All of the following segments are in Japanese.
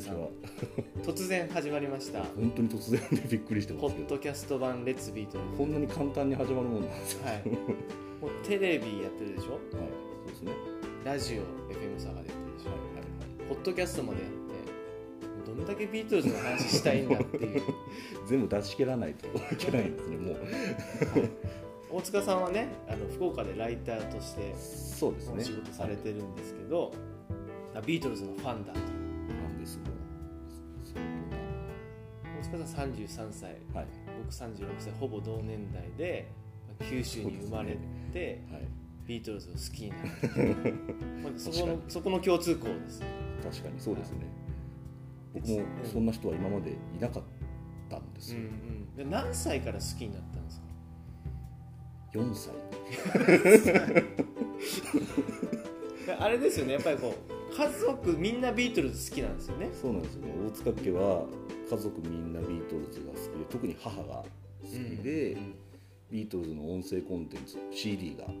塚さん。突然始まりました。本当に突然でびっくりしてまポすけど。ッドキャスト版レッツビートこんなに簡単に始まるもんなんですよはい。もうテレビやってるでしょ？はいそうですね。ラジオ FM 佐賀でやってるでしょ、はいはいポッドキャストまでやってどんだけビートルズの話したいんだっていう。全部出し切らないといけないんですねもう。大塚さんはねあの福岡でライターとしてそうですね。お仕事されてるんですけど、ビートルズのファンだとですもう大塚さん33歳はい。僕36歳ほぼ同年代でまあ九州に生まれて、はい。ビートルズを好きになるまあそこのそこの共通項です。確かにそうですね。僕もそんな人は今までいなかったんですよ、うんうん。で何歳から好きになったんですか？4歳。であれですよね。やっぱりこう家族みんなビートルズ好きなんですよね？そうなんですよ。ね大塚家は家族みんなビートルズが好きで特に母が好きで、うん。ビートルズの音声コンテンツ CD がその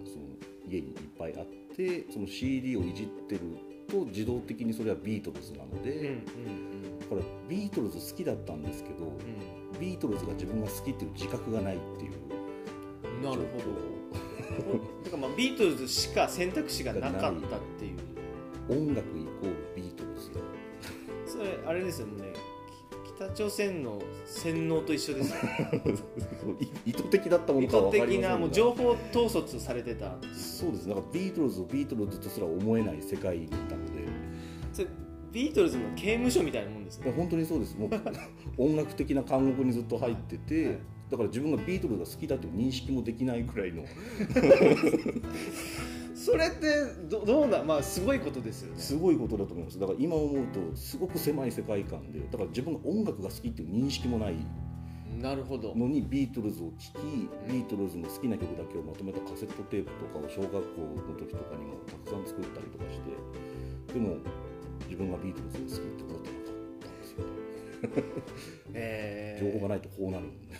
家にいっぱいあってその CD をいじってると自動的にそれはビートルズなので、うんうんだからビートルズ好きだったんですけど、うん。ビートルズが自分が好きっていう自覚がないっていううんなるほど。だからまあビートルズしか選択肢がなかったっていう音楽イコールビートルズそれあれですよね。き北朝鮮の洗脳と一緒です 意図的だったのかは分かりませんが。的な情報統率されてた。そうです。だからビートルズをビートルズとすら思えない世界にいたので。それビートルズの刑務所みたいなもんですね。いや本当にそうです。もう音楽的な監獄にずっと入ってて、はいだから自分がビートルズが好きだという認識もできないくらいの。それってどどうだまあすごいことですよね。すごいことだと思います。だから今思うとすごく狭い世界観でだから自分が音楽が好きっていう認識もない。なるほど。のにビートルズを聴きビートルズの好きな曲だけをまとめたカセットテープとかを小学校の時とかにもたくさん作ったりとかしてでも自分がビートルズが好きって思ってなかったんですよねえ情報がないとこうなるんで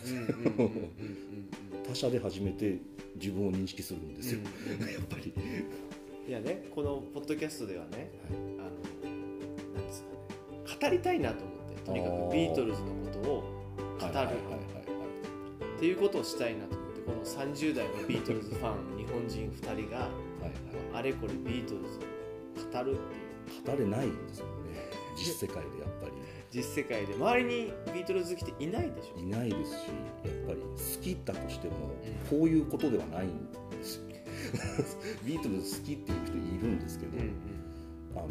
他者で初めて自分を認識するんですよ、うんうんやっぱり。いやねこのポッドキャストではね、あのなんですかね語りたいなと思ってとにかくビートルズのことを語る、はいはいはいはい。っていうことをしたいなと思ってこの30代のビートルズファン日本人2人がはいあれこれビートルズを語るっていう。はい語れないんですよね。実世界でやっぱり実世界で周りにビートルズ好きっていないでしょ？いないですしやっぱり好きだとしてもうんこういうことではないんですよ。ビートルズ好きっていう人いるんですけど、あの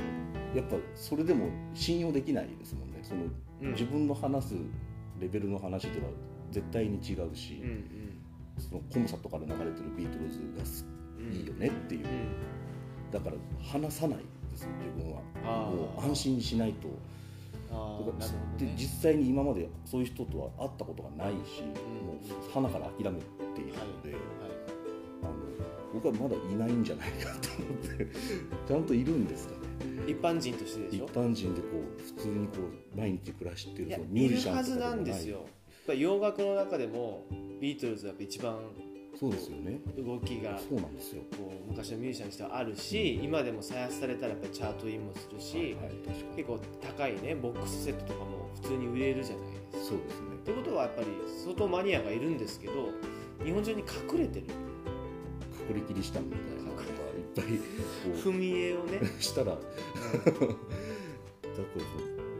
やっぱそれでも信用できないですもんね。その、うん。自分の話すレベルの話では絶対に違うし、うんうん。そのコンサートから流れてるビートルズがいいよねっていう、うん。だから話さないですよ自分は。もう安心しないとだからね。で実際に今までそういう人とは会ったことがないし、ん。もう花から諦めているので、はい。あの僕はまだいないんじゃないかと思って ちゃんといるんですかね。一般人としてでしょ？一般人でこう普通にこう毎日暮らしてるミュいージシャンとかるはずなんですよ。洋楽の中でもビートルズがやっぱ一番そうですよね。動きがそうなんですよ。こう昔のミュージシャンにしてはあるし今でも再発されたらやっぱりチャートインもするし、はいはい、結構高いねボックスセットとかも普通に売れるじゃないですか。そうですね。ってことはやっぱり相当マニアがいるんですけど日本中に隠れてる。隠れキリシタンみたいなのがいっぱいこ 踏み絵をね、う したら。だか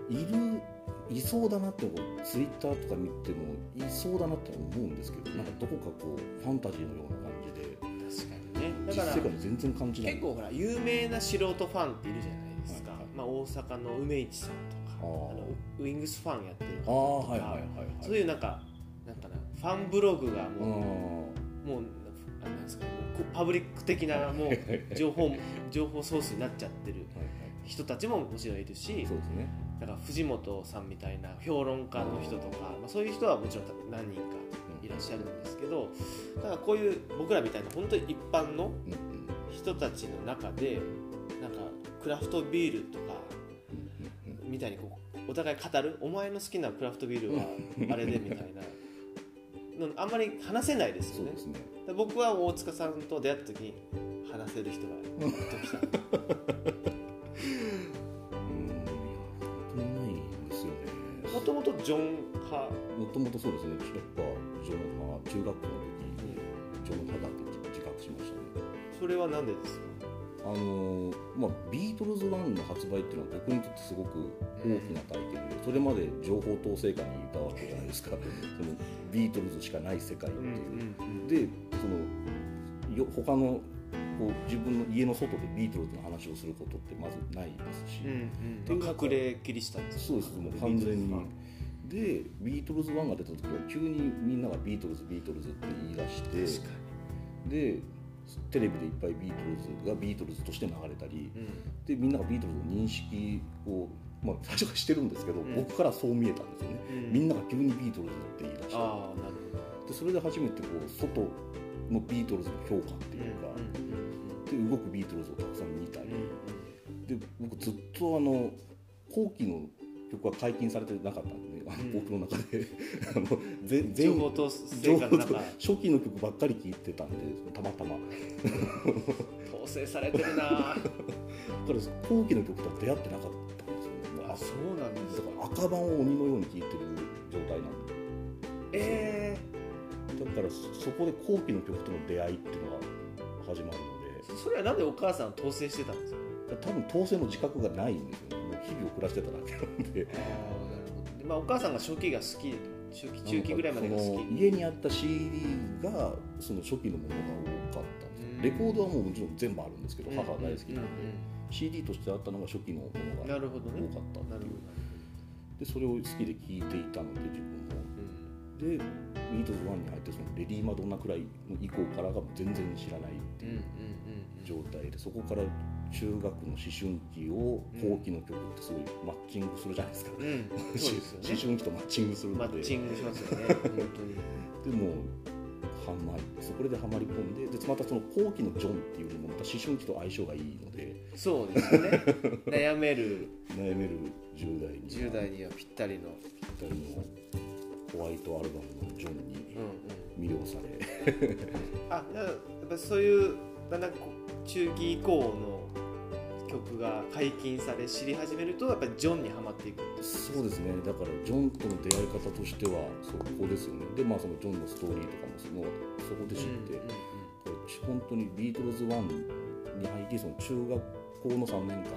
らいるいそうだなってこうツイッターとか見てもいそうだなって思うんですけどなんかどこかこうファンタジーのような感じで確かにね。だ実から世界に全然感じない。結構ほら有名な素人ファンっているじゃないですか、はいはいまあ、大阪の梅市さんとかあのウィングスファンやってる方とか、はいはいそういうなんかなんかなファンブログがうもう、ん。もうあなんですかパブリック的なもう情報情報ソースになっちゃってる人たちももちろんいるしそうですねだから藤本さんみたいな評論家の人とか、まあ、そういう人はもちろん何人かいらっしゃるんですけどだからこういう僕らみたいな本当に一般の人たちの中でなんかクラフトビールとかみたいにこうお互い語るお前の好きなクラフトビールはあれでみたいなのあんまり話せないですよね。ね。で僕は大塚さんと出会った時に話せる人がやっときたジョン派もともとそうですね。やっぱジョン派中学校の時にジョン派だって自覚しましたね。それは何でですか？あのーまあ、ビートルズ1の発売っていうのは僕にとってすごく大きな体験で、それまで情報統制下にいたわけじゃないですか。そのビートルズしかない世界っていう、でそのよ他のこう自分の家の外でビートルズの話をすることってまずないですし、うんうん。隠れキリシタンですそうです。もう完全にでビートルズ1が出た時は急にみんながビートルズビートルズって言い出してでテレビでいっぱいビートルズがビートルズとして流れたり、に、うん。でみんながビートルズの認識を、まあ、最初からしてるんですけど、うん。僕からそう見えたんですよね、うん。みんなが急にビートルズって言い出してでそれで初めてこう外のビートルズの評価っていうか、で動くビートルズをたくさん見たり、うん。で僕ずっとあの後期の曲は解禁されてなかったんで、ね、僕の中で。あの全情報と成果の中。初期の曲ばっかり聴いてたんでたまたま。統制されてるな。だから後期の曲とは出会ってなかったんですよね。あそうなんです。だかから赤版を鬼のように聴いてる状態なんで。えだからそこで後期の曲との出会いっていうのが始まるのー、それはなんでお母さん統制してたんですか？で多分統制の自覚がないんですよねもう日々を暮らしてただけなんで。まあお母さんが初期が好き初期中期ぐらいまでが好き。家にあった CD がその初期のものが多かったんですん。レコードはもうもちろん全部あるんですけど母は大好きなんで、うん CD としてあったのが初期のものうんがなるほどね多かったっていうなるほどでそれを好きで聴いていたので自分も。うん。でビートルズ1に入ってそのレディー・マドンナくらいの以降からが全然知らないっていう状態でそこから中学の思春期を後期の曲ってすごいマッチングするじゃないですか、うんですよね。思春期とマッチングするマので。ッチングしますよね。本当に。でもハマりそこでハマり込んででまたその後期のジョンっていうのもまた思春期と相性がいいので。そうですよね。悩める。悩める10代に10代にはぴったりの。ぴったりのホワイトアルバムのジョンにうんうん。魅了され、あだからやっぱそういうだんだんこう中期以降の曲が解禁され知り始めるとやっぱりジョンにはまっていくそうですね。だからジョンとの出会い方としてはそこですよね。でまあそのジョンのストーリーとかもそのそこで知って、これ本当にビートルズ1に入りその中学校の3年間。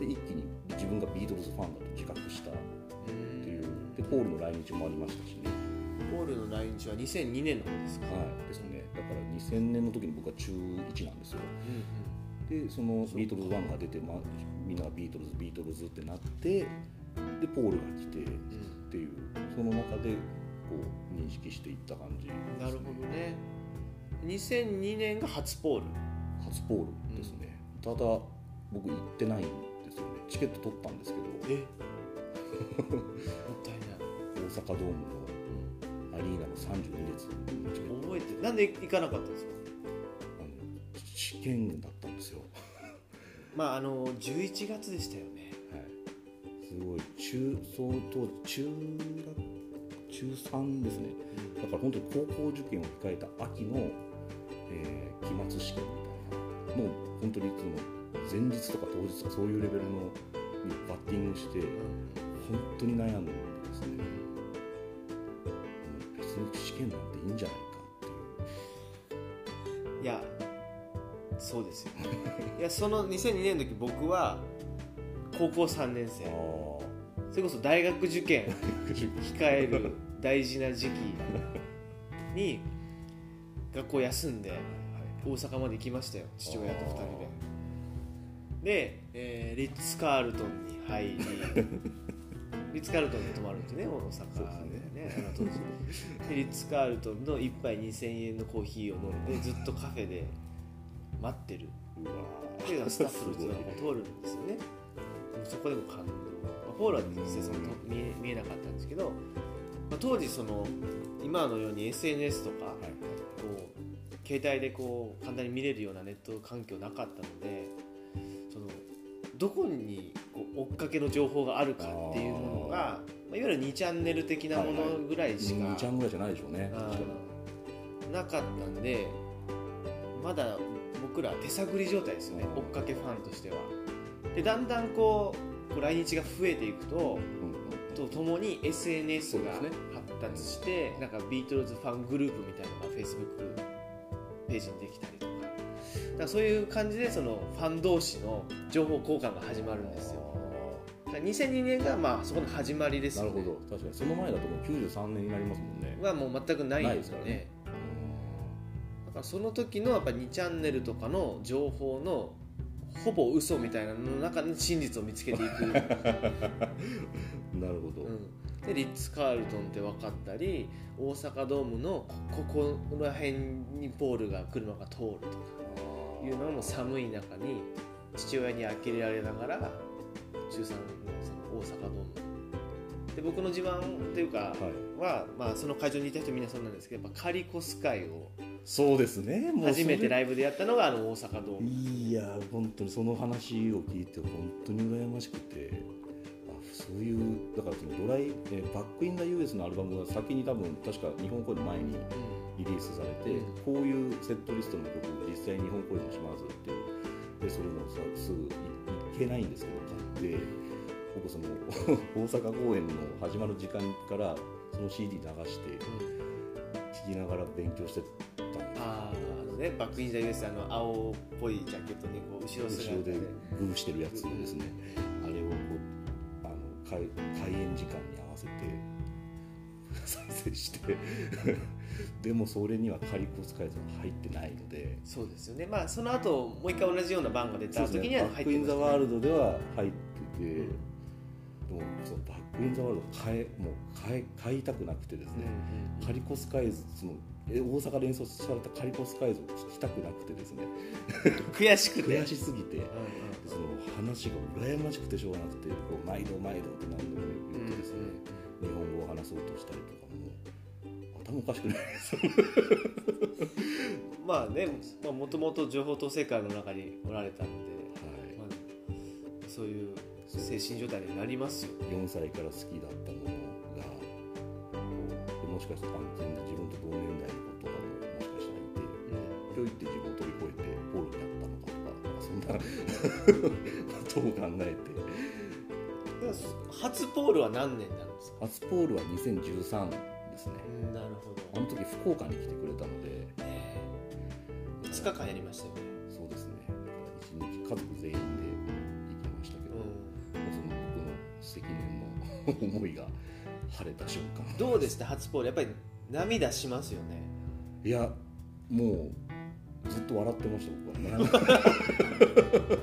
で一気に自分がビートルズファンだと自覚したっていう。でポールの来日もありましたしね。ポールの来日は2002年の方ですか、はい。ですね。だから2000年の時に僕は中1なんですよでそのビートルズ1が出て、まあ、みんながビートルズビートルズってなってでポールが来てっていうその中でこう認識していった感じね。なるほどね。2002年が初ポール。初ポールですね、ただ僕行ってないんですよね。チケット取ったんですけど。え？もったいない、大阪ドームのアリーナの32列覚えてるなんで行かなかったんですか？試験だったんですよ、まああの11月でしたよね。はい、すごい中相当中学中3ですね。だから本当に高校受験を控えた秋の、えー期末試験みたいな。もう本当にその前日とか当日とかそういうレベルのにバッティングして本当に悩んでですね。もう別に試験なんていいんじゃないかっていう。いやそうですよいやその2002年の時僕は高校3年生。それこそ大学受験控える大事な時期に学校休んで大阪まで行きましたよ。父親と2人で。で、えーリッツ・カールトンに入り リッツ・カールトンに泊まるんですね大阪でね。あの当時。でリッツ・カールトンの1杯2000円のコーヒーを飲んでずっとカフェで待ってる。っていうのがスタッフの人がこう通るんですよね。そこでも感動、まあ、ポールは実際そのと見え見えなかったんですけど、まあ、当時その今のように SNS とか、はい。はいこう携帯でこう簡単に見れるようなネット環境なかったのでそのどこにこう追っかけの情報があるかっていうものがまあ、いわゆる2チャンネル的なものぐらいしか、2ちゃんぐらいじゃないでしょうね。なかったんでまだ僕ら手探り状態ですよね追っかけファンとしては。でだんだんこう来日が増えていくととともに SNS が発達して、なんかビートルズファングループみたいなのが Facebook ページにできたりとか。だそういう感じでそのファン同士の情報交換が始まるんですよ。だから2002年がまあそこの始まりですなるよねほど。確かにその前だともう93年になりますもんね。はもう全くないんですよね。だからその時のやっぱ2チャンネルとかの情報のほぼ嘘みたいなのの中の真実を見つけていく、なるほど、うん、でリッツ・カールトンって分かったり大阪ドームのこここら辺にポールが車が通るとかいうのも寒い中に父親に呆れられながら中3のその大阪ドーム。で僕の自慢というかはいは、まあ、その会場にいた人みんなそうなんですけどやっぱカリコス会をそうですね。もう初めてライイブでやったのがあの大阪ドーム。いや本当にその話を聞いて本当に羨ましくて。あそういうだからそのドライえーバック・イン・ザ・ US のアルバムが先に多分確か日本公演の前にリリースされて、うんこういうセットリストの曲を実際に日本公演もしますってでそれもさすぐいいけないんですけど買って。僕その 大阪公演の始まる時間からその CD 流して聴きながら勉強してたんですよ。あーあのねバックインザ US あの青っぽいジャケットにこう後ろ姿後ろででグーしてるやつですね。あれをこうあの開開演時間に合わせて再生して。でもそれにはカリコスカイズは入ってないので。そうですよね。まあその後もう一回同じような番が出たそうです時にはね。バック・イン・ザ・ワールドでは入ってて、うんでもそのバック・イン・ザ・ワールド変えもう変え買いたくなくてですね、うんカリコスカイズそのえ大阪で演奏されたカリコスカイズを聴きたくなくてですね。悔しくて。悔しすぎてうんその話が羨ましくてしょうがなくてこう毎度毎度って何度もうん言ってですね、日本語を話そうとしたりとかも頭おかしくないですまあねもともと情報統制会の中におられたので、はい。まあ、そういう精神状態になりますよね。4歳から好きだったものがこうもしかしたら全然自分と同年代の子とかももしかしたらいてひょいって自分を飛び越えてポールになったのかとかなんかそんなことを考えて。うん初ポールは何年になるんですか？初ポールは2013ですね。なるほあの時福岡に来てくれたので。ど、ね、5日間やりましたよね思いが晴れた瞬間。んどうでした初ポールやっぱり涙しますよね。いやもうずっと笑ってました僕は。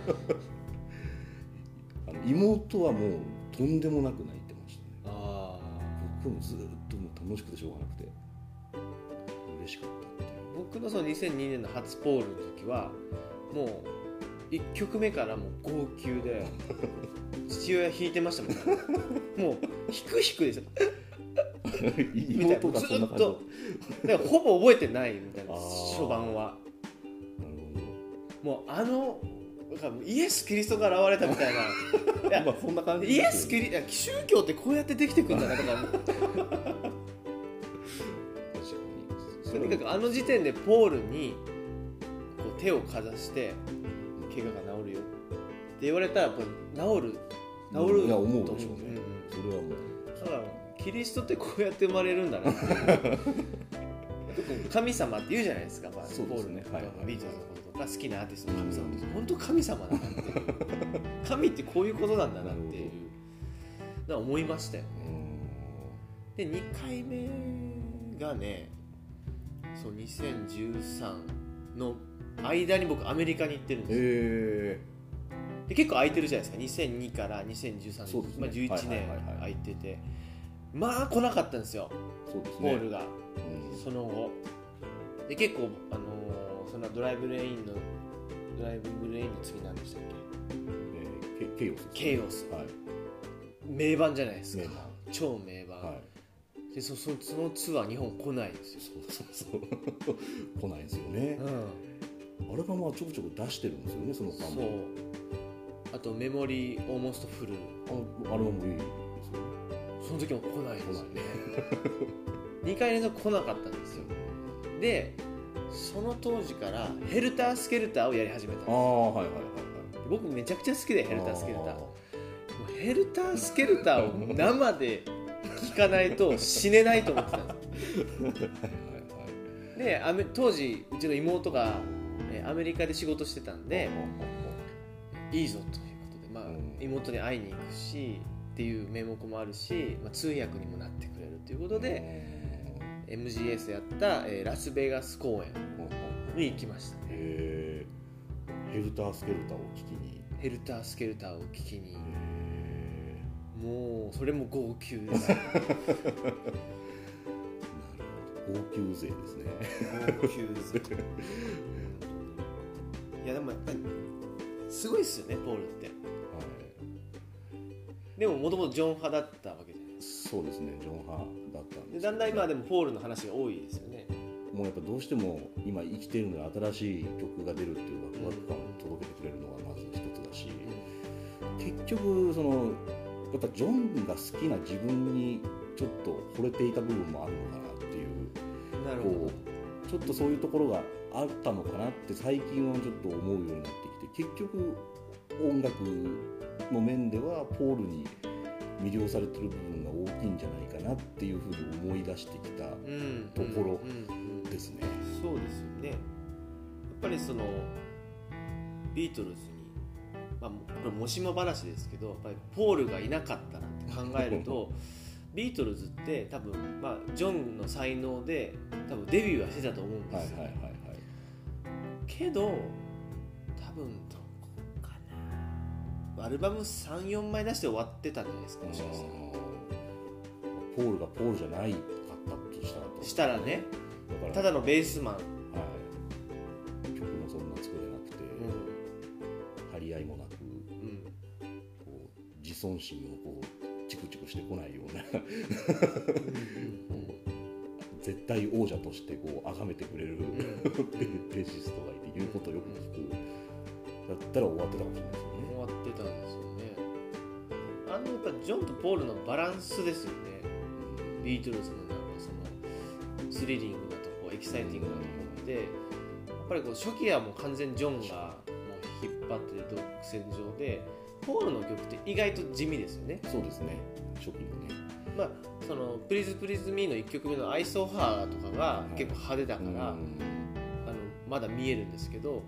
あの妹はもうとんでもなく泣いてましたね。ああ僕もずっともう楽しくてしょうがなくて嬉しかったっていう。僕のその2002年の初ポールの時はもう1曲目からもう号泣で 父親弾いてましたもんね。もう弾く弾くですよ。みたいな。妹がずっと。だからほぼ覚えてないみたいな初版は。もうあのイエス・キリストが現れたみたいな。そんな感じイエス・キリ宗教ってこうやってできてくるんだなとかとにかくあの時点でポールにこう手をかざして怪我が治るよ。って言われたらやっぱ治る。治るいや思うとでしょうね。それはもう。だからキリストってこうやって生まれるんだなって。い う特に神様って言うじゃないですか、まあ、そうですね。ポールとかはいはい。ビートルズのこととか好きなアーティストの神様って本当神様だなって。神ってこういうことなんだなっていうのは思いましたよね。で2回目がねそう2013の間に僕アメリカに行ってるんですよ。えで結構空いてるじゃないですか。2002から2013年、ねまあ、11はい年はいはいはい。空いてて。まあ来なかったんですよ。ー、そうですね。ポールが、うん。その後。で結構、あのーそんなドライブレインのドライブレインの次何でしたっえーケケイオスケイオス。はい。け名盤じゃないですか。超名盤、はい。でそそそのツアー日本来ないんですよ、そうそうそう。来ないんですよね。うんアルバムはちょこちょこ出してるんですよねその間そう。あとメモリーオーモストフルあのアルバムいいですよね。その時も来ないんですよ来ね2回連続来なかったんですよ。でその当時からヘルタースケルターをやり始めたんですああはいはいはいはい。僕めちゃくちゃ好きでヘルター。スケルターヘルタースケルターを生で聞かないと死ねないと思ってたんです で当時うちの妹がえアメリカで仕事してたんでいいぞということで、まあうん。妹に会いに行くしっていう名目もあるし、まあ、通訳にもなってくれるということで、MGS でやった、えーラスベガス公演に行きましたね。へー。ヘルタースケルターを聞きに。ヘルタースケルターを聞きに。へもうそれも号泣です。ー なるほど。高級税ですね。号泣ですいやでもすごいですよねポールって。はい。でももともとジョン派だったわけじゃない。そうですねジョン派だったんですだんだん今はでもポールの話が多いですよね。もうやっぱどうしても今生きてるのに新しい曲が出るっていうワクワク感を届けてくれるのがまず一つだし、結局そのやっぱジョンが好きな自分にちょっと惚れていた部分もあるのかなっていうなるほど。こうちょっとそういうところがあったのかなって最近はちょっと思うようになってきて結局音楽の面ではポールに魅了されてる部分が大きいんじゃないかなっていうふうに思い出してきたうんところですね。そうですよねやっぱりそのビートルズにまあこれもしも話ですけどやっぱりポールがいなかったらって考えると ビートルズって多分まあジョンの才能で多分デビューはしてたと思うんですよ、はいはいはいはい。けど多分どこかな。アルバム34枚出して終わってたんじゃないですかもしかしたら。ポールがポールじゃないかったとしたらとしたらね。ただのベースマン、はい、曲もそんな作れなくて、張り合いもなく。うん。こう自尊心をこうチクチクしてこないような 絶対王者としてこう崇めてくれるベーシストがいて言うことをよく聞く。だったら終わってたかもしれないですよね。終わってたんですよね。あのやっぱジョンとポールのバランスですよね。ビートルズのなんかそのスリリングなとこエキサイティングなとこってやっぱりこう初期はもう完全にジョンがもう引っ張ってる独占上でポールの曲って意外と地味ですよね。そうですね。初期のね。まあその「プリズプリズミーの1曲目の「アイソーハー」とかが結構派手だから、うん。あのまだ見えるんですけど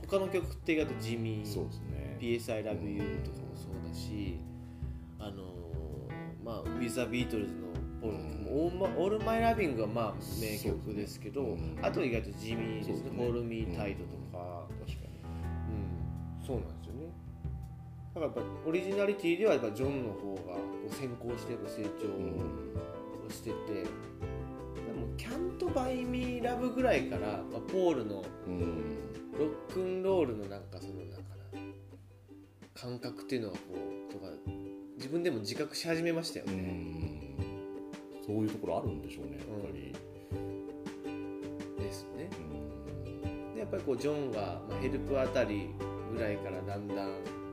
他の曲って意外と地味そうですね。PS I Love You とかもそうだし、あのーまあ、With the Beatles のポールの曲も、オーマ All My Loving がまあ名曲ですけど、ね。うん。あと意外と地味ですね。そうですね。Hold Me Tight とか、確かに。うん。そうなんだからやっぱオリジナリティではやっぱジョンの方がこう先行してやっぱ成長をしてて、でも「Can't Buy Me Love」ぐらいから、まあ、ポールのうんロックンロールのなんかそのなんかな感覚っていうのはこうとか自分でも自覚し始めましたようね、ん。そういうところあるんでしょうねやっぱり。ですね。うん。でやっぱりこうジョンが、まあ、ヘルプあたりぐらいからだんだん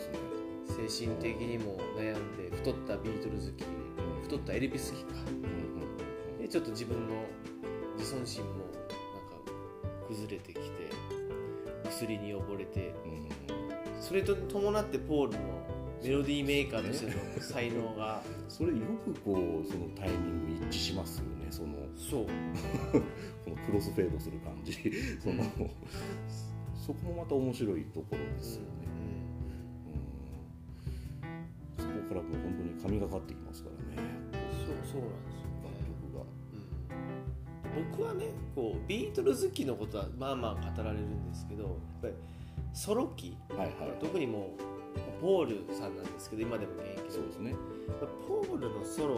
ですね。精神的にも悩んで太ったビートルズ好き太ったエルビス好きか。でちょっと自分の自尊心もなんか崩れてきて薬に溺れて。うんそれと伴ってポールのメロディーメーカーとしての才能が。それよくこうそのタイミング一致しますよねその。そう。このクロスフェードする感じ。そのそこもまた面白いところですよね、うん、そこからもう本当に神がかってきますからね。そうそうなんですよ。楽曲が。うん。僕はねこうビートルズ期のことはまあまあ語られるんですけどやっぱりソロ期。はいはい。特にもうポールさんなんですけど今でも現役そうですね。ポールのソロ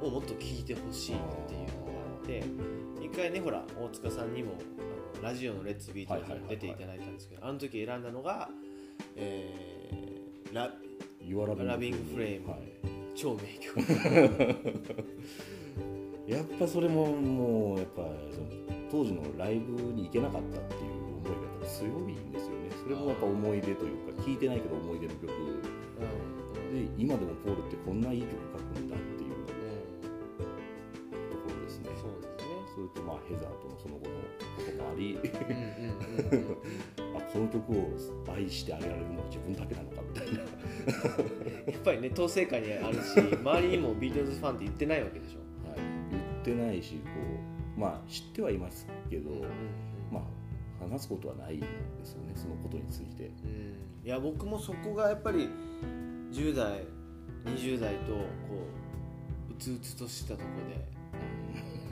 をもっと聴いてほしいっていうのがあって一回ねほら大塚さんにもラジオの「レッツビートルズ」にも出ていただいたんですけどあの時選んだのが、えーラ「ユアララビングフレーム。はい、超名曲。やっぱそれももうやっぱその当時のライブに行けなかったっていう思いが強いんですよね。それもやっぱ思い出というか聴いてないけど思い出の曲。うん。で今でもポールってこんないい曲書くんだってヘザーとのその後のこともありうんうんうんうん あこの曲を愛してあげられるのは自分だけなのかみたいな。やっぱりね統制下にあるし 周りにもビートルズファンって言ってないわけでしょ、はい、言ってないしこうまあ知ってはいますけど、まあ話すことはないですよねそのことについて。うん。いや僕もそこがやっぱり10代20代とこううつうつとしたところで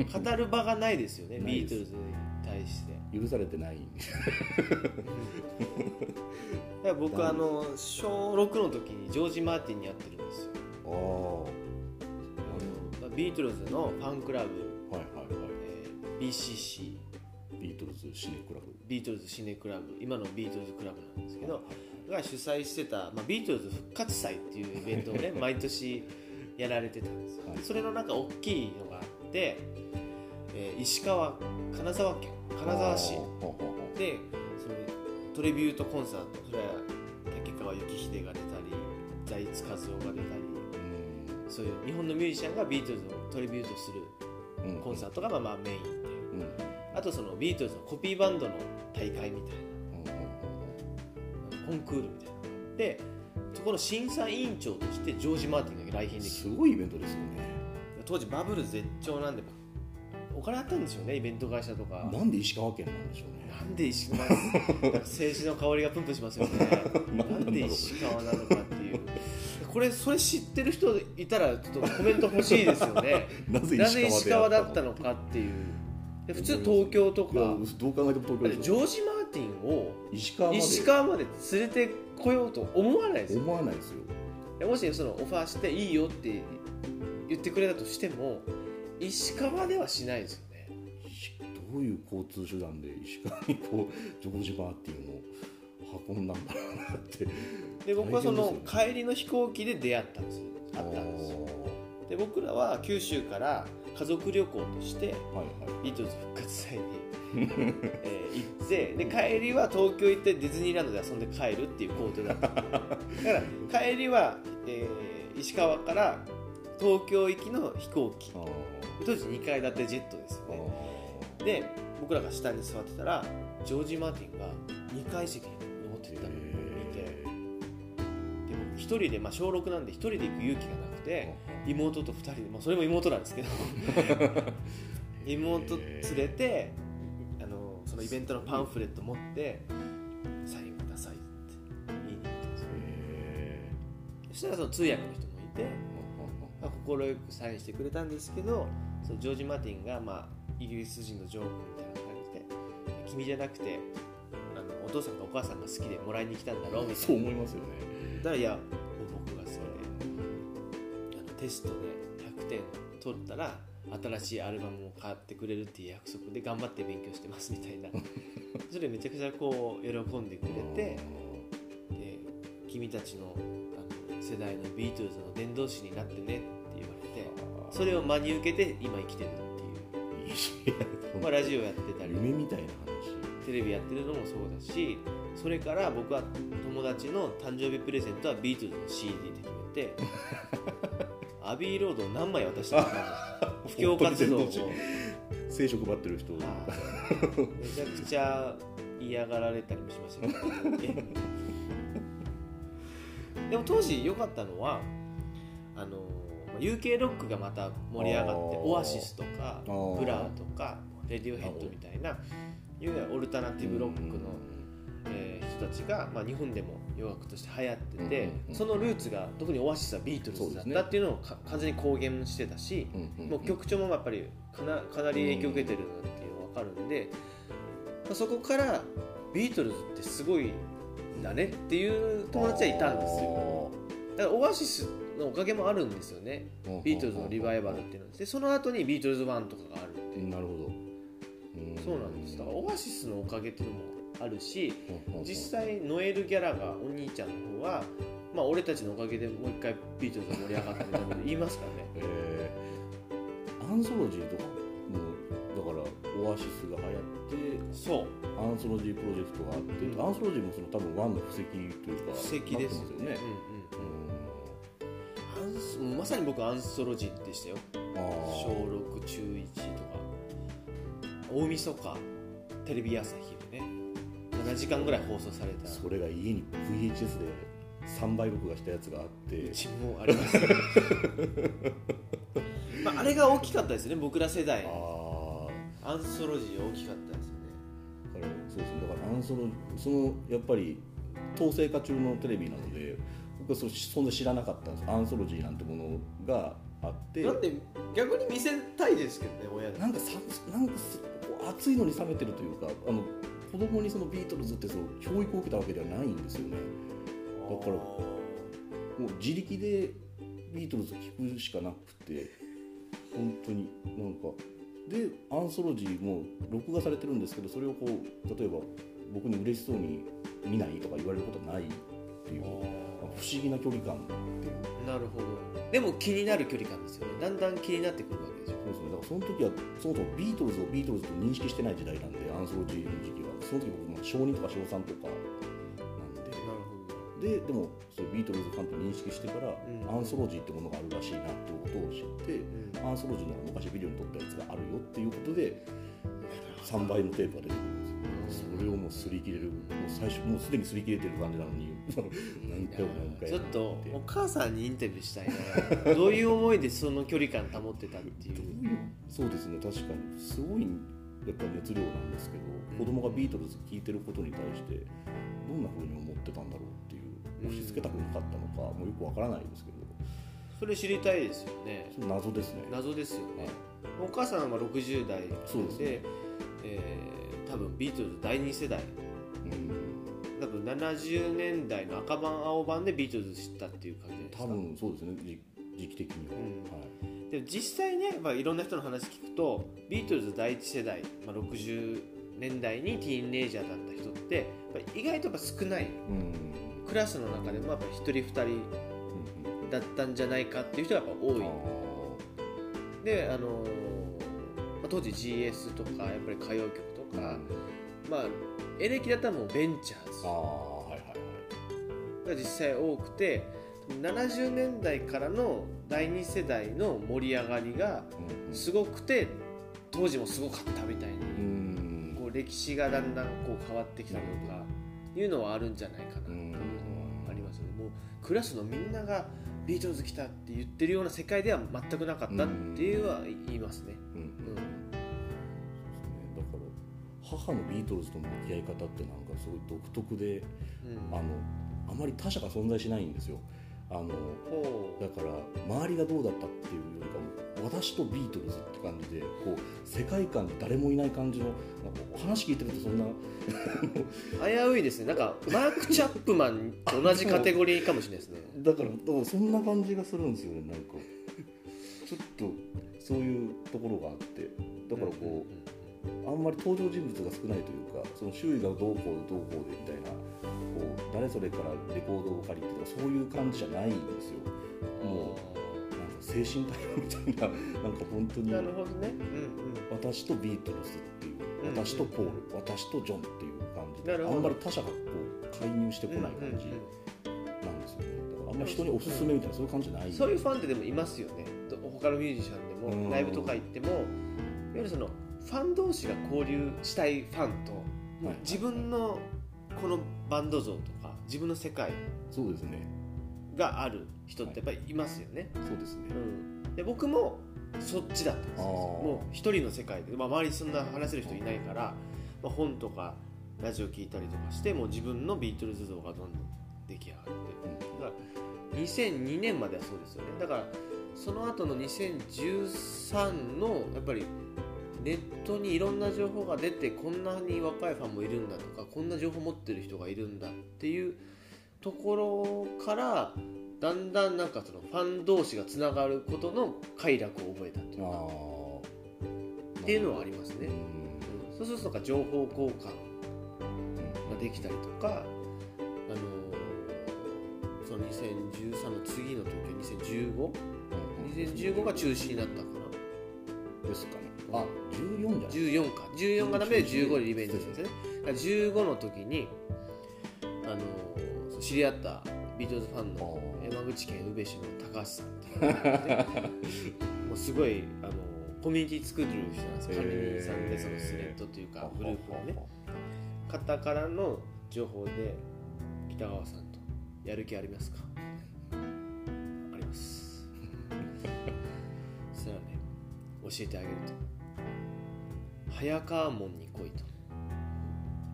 語る場がないですよねビートルズに対して。許されてない。僕あの小6の時にジョージ・マーティンに会ってるんですよ。ああビートルズのファンクラブ、はいはい。えー BCC ビートルズシネクラブ。ビートルズシネクラブ。今のビートルズクラブなんですけどが主催してた、まあ、ビートルズ復活祭っていうイベントをね 毎年やられてたんですよ、はい。それのなんか大きいのがあって、えー石川金沢県金沢市。でそのトリビュートコンサートそれは竹川幸秀が出たり財津和夫が出たり。そういう日本のミュージシャンがビートルズをトリビュートするうん。うんコンサートがまあまあメインでうんう。ん。あとそのビートルズのコピーバンドの大会みたいな。コンクールみたいな。でそこの審査委員長としてジョージ・マーティンが来賓できすてごいイベントですよね当時バブル絶頂なんでお金あったんですよねイベント会社とか。なんで石川県なんでしょうね。なんで石川政治の香りがプンプンしますよね。なんで石川なのかっていう。これそれ知ってる人いたらちょっとコメント欲しいですよね。なぜ石川だったののかっていう。で普通東京とか。どう考えても東京でジョージ・マーティンを石川まで。石川まで。連れてこようと思わないですよ。思わないですよ。もしそのオファーしていいよって言ってくれたとしても石川ではしないですよね。石どういう交通手段で石川にこうジョージ・マーティンを運んだんだろうなってで僕はその帰りの飛行機で出会ったんですよ。あったんですよ。で僕らは九州から家族旅行としてビートルズ復活祭に、えー行ってで帰りは東京行ってディズニーランドで遊んで帰るっていう行程だった。だから帰りは、えー石川から東京行きの飛行機。当時2階建てジェットですよあねで僕らが下に座ってたらジョージ・マーティンが2階席に登ってったのを見て。で僕一人で、まあ、小6なんで一人で行く勇気がなくて妹と2人で、まあ、それも妹なんですけど。妹連れてあのそのイベントのパンフレット持ってサインくださいって言いに行ったんですよ。へそしたらその通訳の人もいてーまくサインしてくれたんですけどそのジョージ・マーティンが、まあ、イギリス人のジョークみたいな感じで「君じゃなくてあのお父さんかお母さんが好きでもらいに来たんだろ」みたいな。そう思いますよね。だからいや僕が好きであのテストで100点取ったら新しいアルバムを買ってくれるっていう約束で頑張って勉強してますみたいな。それめちゃくちゃこう喜んでくれてで君たちの世代のビートルズの伝道師になってねって言われてそれを真に受けて今生きてるっていう、まあ、ラジオやってたり夢みたいなテレビやってるのもそうだしそれから僕は友達の誕生日プレゼントはビートルズの CD で決めて アビーロードを何枚渡したのか布教活動を。聖書配ってる人。はいめちゃくちゃ嫌がられたりもしましたけど。えでも当時良かったのはあの UK ロックがまた盛り上がってオアシスとかブラーとかレディオヘッドみたいないわゆるオルタナティブロックの、えー人たちが、まあ、日本でも洋楽として流行ってて、そのルーツが特にオアシスはビートルズだったっていうのを、か、完全に公言してたし、もう曲調もやっぱりかなかなり影響を受けてるなっていうのが分かるんで、まあ、そこからビートルズってすごいんだねっていう友達はいたんですよ。だからオアシスのおかげもあるんですよね。ビートルズのリバイバルっていうのは。でその後にビートルズ1とかがあるっていう。なるほど。そうなんです。だからオアシスのおかげっていうのもあるしうん実際ノエル・ギャラがお兄ちゃんの方は、まあ、俺たちのおかげでもう一回ビートルズが盛り上がったみたいなこと言いますからね。えー。アンソロジーとかもだからオアシスが流行ってそう。アンソロジープロジェクトがあって、うん。アンソロジーもその多分ワンの布石というか布石ですよね。うんうんアンソまさに僕アンソロジーでしたよ。小6中1とか。大晦日テレビ朝日でね。7時間ぐらい放送された。それが家に VHS で3倍録画したやつがあって。うちもあります、ね。まあ、あれが大きかったですね僕ら世代。ああアンソロジー大きかったですよね。だからそうですねだからアンソロそのやっぱり統制下中のテレビなので僕はそそんな知らなかったんです。アンソロジーなんてものがあって。だって逆に見せたいですけどね親なんかさなんかすこう熱いのに冷めてるというかあの子供にそのビートルズってその教育を受けたわけではないんですよね。だからもう自力でビートルズ聴くしかなくて本当になんかでアンソロジーも録画されてるんですけどそれをこう例えば僕に嬉しそうに見ないとか言われることはないっていう不思議な距離感っていう。なるほど。でも気になる距離感ですよね。だんだん気になってくるわけでしょそうですね。だからその時はそもそもビートルズをビートルズと認識してない時代なんでアンソロジーの時期は。その時僕も小2とか小3とかででもそビートルズファンと認識してから、ん。アンソロジーってものがあるらしいなっていうことを知って、うん。アンソロジーの昔ビデオに撮ったやつがあるよっていうことで3倍のテープが出てくるんですよ。それをもう擦り切れる。もう最初もうすでに擦り切れてる感じなのに何回も何回もちょっとお母さんにインタビューしたいな。どういう思いでその距離感保ってたっていうそうですね確かに。すごいやっぱ熱量なんですけど、子供がビートルズ聴いてることに対してどんな風に思ってたんだろう押し付けたくなかったのか、もうよくわからないですけど。それ知りたいですよね。謎ですね。謎ですよね。はい。お母さんは60代そうですね。えー多分ビートルズ第2世代。うん。多分70年代の赤版青版でビートルズ知ったっていう感じですか。多分そうですね。時時期的には、うん。はい。でも実際ね、まあ、いろんな人の話聞くとビートルズ第一世代、まあ、60年代にティーンネイジャーだった人って意外とやっぱ少ない。うんクラスの中でもやっぱ1人2人うんだったんじゃないかっていう人がやっぱ多い。であのーまあ、当時 GS とかやっぱり歌謡曲とか、まあエレキだったらもうベンチャーズ。ああはいはいはい。が実際多くて70年代からの第2世代の盛り上がりがうんすごくて当時もすごかったみたいに、うん。こう歴史がだんだんこう変わってきたとかいうのはあるんじゃないかなクラスのみんながビートルズ来たって言ってるような世界では全くなかったっていうは言いますね、うん。うん。だから母のビートルズとの向き合い方ってなんかすごい独特でうん。あのあまり他者が存在しないんですよあのだから周りがどうだったっていうよりかも私とビートルズって感じでこう世界観に誰もいない感じのなんか話聞いてるとそんな危ういですね。なんかマーク・チャップマンと同じカテゴリーかもしれないですね。だからそんな感じがするんですよねなんか。ちょっとそういうところがあって。だからこう、あんまり登場人物が少ないというかその周囲がどうこうどうこうでみたいなこう誰それからレコードを借りてとかそういう感じじゃないんですよ。もうなんか精神体みたいな なんか本当に。なるほどね。うん私とビートルズっていううん私とポール、私とジョンっていう感じであんまり他者がこう介入してこない感じなんですよね。だからあんまり人におすすめみたいなそういう感じじゃない。そういうファンってでもいますよね。ど他のミュージシャンでうん。もライブとか行ってもいわゆるそのファン同士が交流したいファンとはい。自分のこのバンド像とか自分の世界そうですね。がある人ってやっぱりいますよね、そうですね。うん、で僕もそっちだったんですよ。もう一人の世界で、まあ、周りにそんな話せる人いないから、まあ、本とかラジオ聞いたりとかしてもう自分のビートルズ像がどんどん出来上がって。だから2002年まではそうですよね。だからその後の2013のやっぱりネットにいろんな情報が出てこんなに若いファンもいるんだとかこんな情報持ってる人がいるんだっていうところからだんだんなんかそのファン同士がつながることの快楽を覚えたというあかあっていうのはありますね、うんうん。そうするとなんか情報交換ができたりとか、あのーその2013の次の時は 2015?2015 が中止になったか。なですかね。あ14じゃない14か。14がダメで15でリベンジですよねだから15の時に、あの知り合ったビートルズファンの山口県宇部市の高橋さんっていうね もうすごい、あのーコミュニティ作る人なんです管理人さんでそのスレッドというかグループをね方からの情報で北川さんとやる気ありますか？えてあげると。早川門に来いと。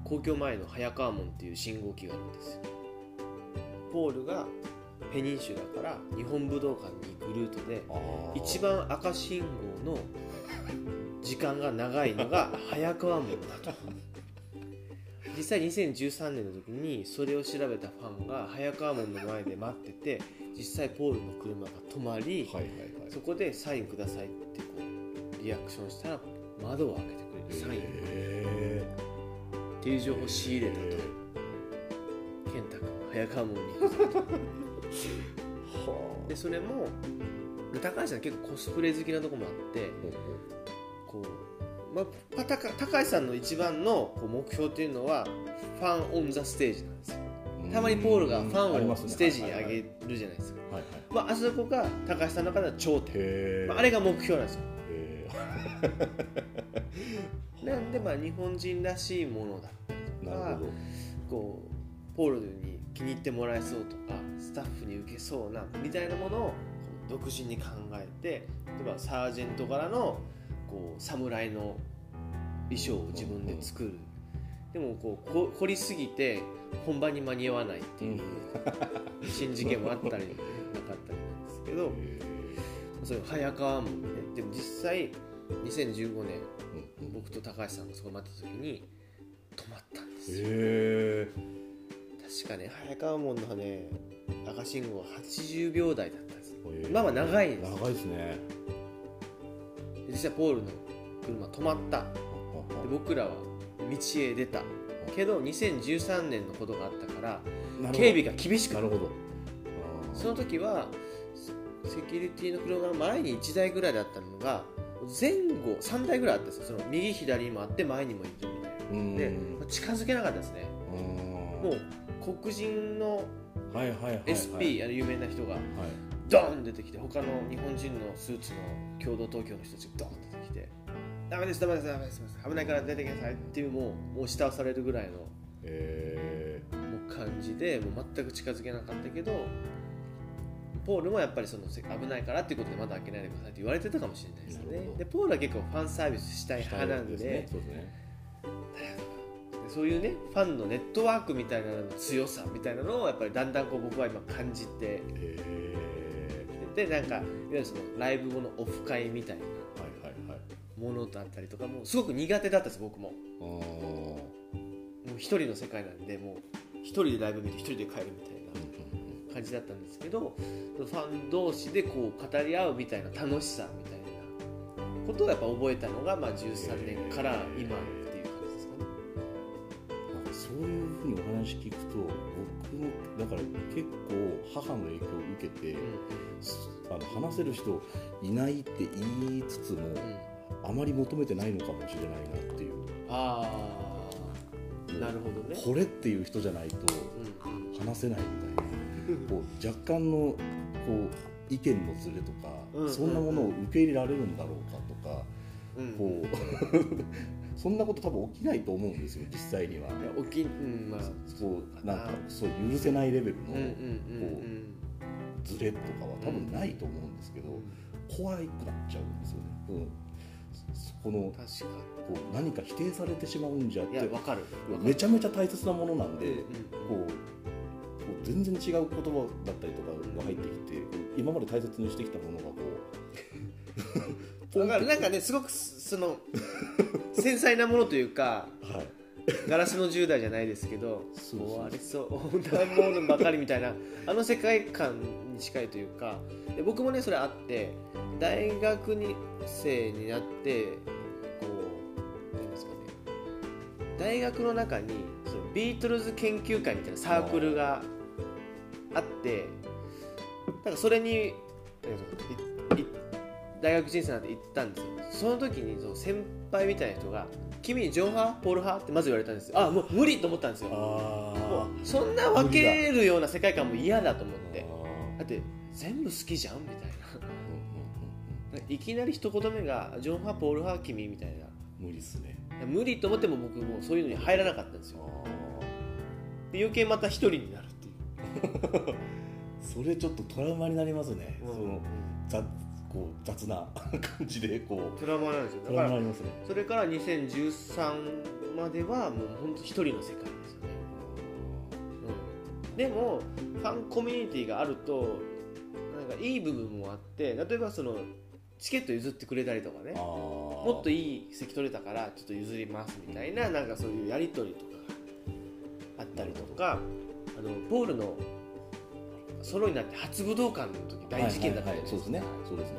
公共前の早川門っていう信号機があるんですよ。ポールがペニンシュラから日本武道館に行くルートで一番赤信号の時間が長いのが 早川門だと。実際2013年の時にそれを調べたファンが早川門の前で待ってて実際ポールの車が止まり、はいはいはい。そこでサインくださいってこうリアクションしたら窓を開けてくれるサイン。へっていう情報を仕入れたと。健太君早川門に でそれも高橋さん結構コスプレ好きなとこもあってこう、まあ、高高橋さんの一番のこう目標っていうのはファン・オン・ザ・ステージなんですよ。あたまにポールがファンをステージに上げるじゃないですか、まあ、あそこが高橋さんの中では頂点、まあ、あれが目標なんですよ。へ なんでまあ日本人らしいものだったりとかこうポールに気に入ってもらえそうとかスタッフに受けそうなみたいなものを独自に考えて例えばサージェントからのこう侍の衣装を自分で作る、でもこうこ凝りすぎて本番に間に合わないっていう新事件もあったりなかったりなんですけど へそういう早川もね。でも実際2015年ーうん。僕と高橋さんがそこ待った時に止まったんですよ。へ確かね早川門のね赤信号は80秒台だったんですまあまあ長いんです。長いですね。で実際ポールの車止まった。で僕らは道へ出た。けど2013年のことがあったから警備が厳しくなるほど。その時はセキュリティの車の前に1台ぐらいだったのが前後3台ぐらいあったんですよ。その右左にもあって前にもいるみたいな。うん。で近づけなかったですね。うん。もう黒人の SP、あの有名な人がはい。ドーン出てきて他の日本人のスーツの共同東京の人たちがドーン出てきてダメですダメですダメです危ないから出てきなさいっていうもう押し倒されるぐらいのへもう感じでもう全く近づけなかったけどポールもやっぱりそのせ危ないからっていうことでまだ開けないでくださいって言われてたかもしれないですね。でポールは結構ファンサービスしたいえ派なんで。そうですね。でそういうねファンのネットワークみたいなのの強さみたいなのをやっぱりだんだんこう僕は今感じて。でなんかいわゆるそのライブ後のオフ会みたいなものだったりとかもすごく苦手だったんです僕も。もう一人の世界なんでもう一人でライブ見て一人で帰るみたいな感じだったんですけどファン同士でこう語り合うみたいな楽しさみたいなことをやっぱ覚えたのが、まあ、13年から今っていう感じですかね。なんかそういうふうにお話聞くと僕もだから結構母の影響を受けて、あの話せる人いないって言いつつもうん。うんあまり求めてないのかもしれないなっていう。ああなるほどね。これっていう人じゃないとうんうん。話せないみたいなこう若干のこう意見のズレとか、うんそんなものを受け入れられるんだろうかとか、うん。こう そんなこと多分起きないと思うんですよ実際には。いやおきうんまあ。こうなんかそう許せないレベルのうんうんうんズレとかは多分ないと思うんですけど、怖くなっちゃうんですよね。うん。そこの確かこう何か否定されてしまうんじゃってめちゃめちゃ大切なものなんで、こうこう全然違う言葉だったりとかが入ってきて、今まで大切にしてきたものがこうなんかねすごくその繊細なものというかはいガラスの10代じゃないですけど終わりそうダンボールばかりみたいなあの世界観に近いというかで僕もねそれあって大学に生になってこう何ですかね。大学の中にそのビートルズ研究会みたいなサークルがあってなんかそれに大学人生なんて行ったんですよ。その時にその先輩みたいな人が「君ジョン派？ポール派?」ってまず言われたんですよあもう無理！と思ったんですよ。もあうそんな分けるような世界観も嫌だと思っーてだ。って全部好きじゃん？みたいな。いきなり一言目が「ジョン・ハーポール・ハー君」みたいな。無理っすね。無理と思っても僕もそういうのに入らなかったんですよ。で余計また一人になる それちょっとトラウマになりますね、うん。その雑こう雑な 感じでこう。トラウマなんですよ。トだからラウマになりますね。それから2013まではもう本当一人の世界ですよね、うん、でもファンコミュニティがあるとなんかいい部分もあって例えばそのチケット譲ってくれたりとかね。ももっといい席取れたからちょっと譲りますみたいななんかそういうやり取りとかがあったりとかあのポールのソロになって初武道館の時大事件だったじゃないそうですね。そうですね。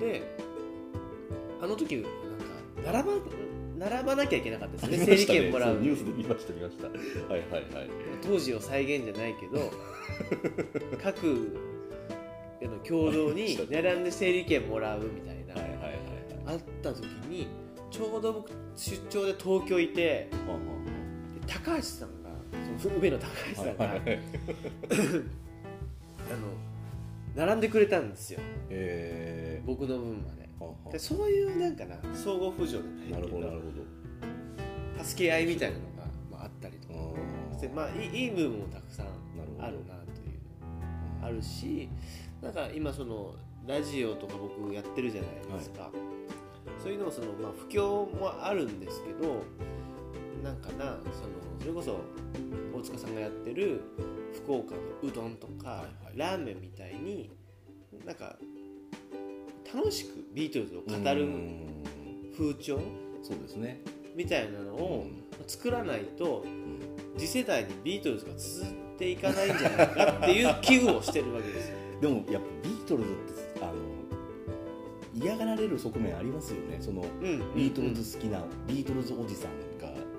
であの時なんか並ば並ばなきゃいけなかったですね。整理券もらう。そうニュースで見ました見ました。はいはいはい。当時を再現じゃないけど 各あの共同に並んで整理券もらうみたいな、はいはいはいはい。あった時にちょうど僕出張で東京いてはで高橋さんがその梅野高橋さんが、はいはい。は いあの並んでくれたんですよ。え僕の分まで。ーははでそういうなんかな相互扶助じゃなるほどどなるほど。助け合いみたいなのが、まあ、あったりとか。あでまあいいいい部分もたくさんあるなという。あるしなんか今そのラジオとか僕やってるじゃないですか、そういうのもその、まあ、不況もあるんですけどなんかなそのそれこそ大塚さんがやってる福岡のうどんとか、ラーメンみたいになんか楽しくビートルズを語るうん。風潮そうですね。みたいなのを作らないと次世代にビートルズが続いていかないんじゃないかっていう危惧をしてるわけですよ。でもやっぱビートルズってあの嫌がられる側面ありますよね。そのうん。ビートルズ好きな、ビートルズおじさん。が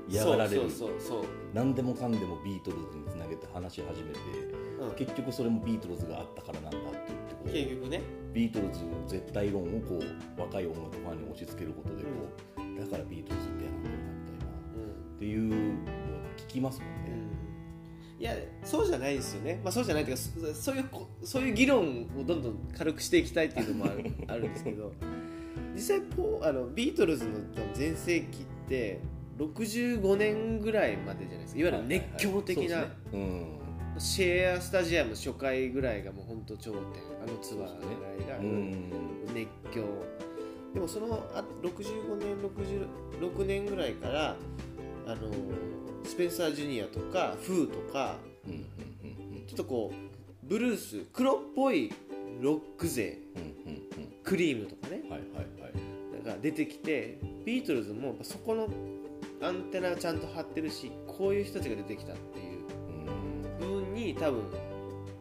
嫌がられる。そうそうそう何でもかんでもビートルズにつなげて話し始めてそう、うん、結局それもビートルズがあったからなんだって言ってこ結局ね。うビートルズ絶対論をこう若い音楽ファンに押し付けることでこう、だからビートルズって嫌なんだよなみたいなっていうのを聞きますもんね、うん。いやそうじゃないですよね、まあ、そうじゃないというかそそういうこそういう議論をどんどん軽くしていきたいっていうのもあるあるんですけど。実際ポーあのビートルズの全盛期って65年ぐらいまでじゃないですか。いわゆる熱狂的な、シェアスタジアム初回ぐらいがもう本当頂点あのツアーぐらいが熱狂。でもそのあ65年66年ぐらいからあのスペンサージュニアとかフーとかちょっとこうブルース黒っぽいロック勢クリームとかね。が出てきてビートルズもそこのアンテナちゃんと張ってるしこういう人たちが出てきたっていう。うん部分に多分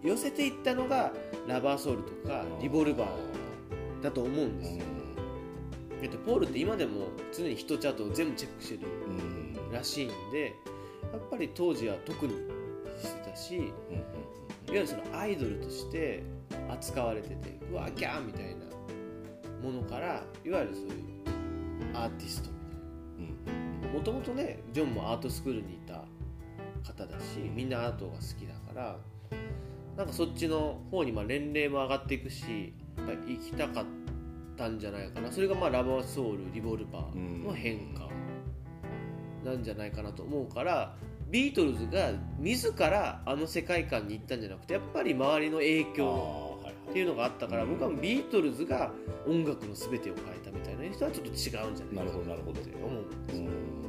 寄せていったのがラバーソウルとかリボルバーだと思うんですよ。だってポールって今でも常にヒットチャートを全部チェックしてるらしいんでやっぱり当時は特にしてたしいわうんゆるそのアイドルとして扱われててうわギャーみたいなものからいわゆるそういうアーティストもともとねジョンもアートスクールにいた方だしみんなアートが好きだからなんかそっちの方にまあ年齢も上がっていくしやっぱり行きたかったんじゃないかな。それがまあラバーソウルリボルバーの変化なんじゃないかなと思うからビートルズが自らあの世界観に行ったんじゃなくてやっぱり周りの影響っていうのがあったからうん。僕はビートルズが音楽の全てを変えたみたいな人はちょっと違うんじゃないかなるほどなるほど。って思うん。ですよ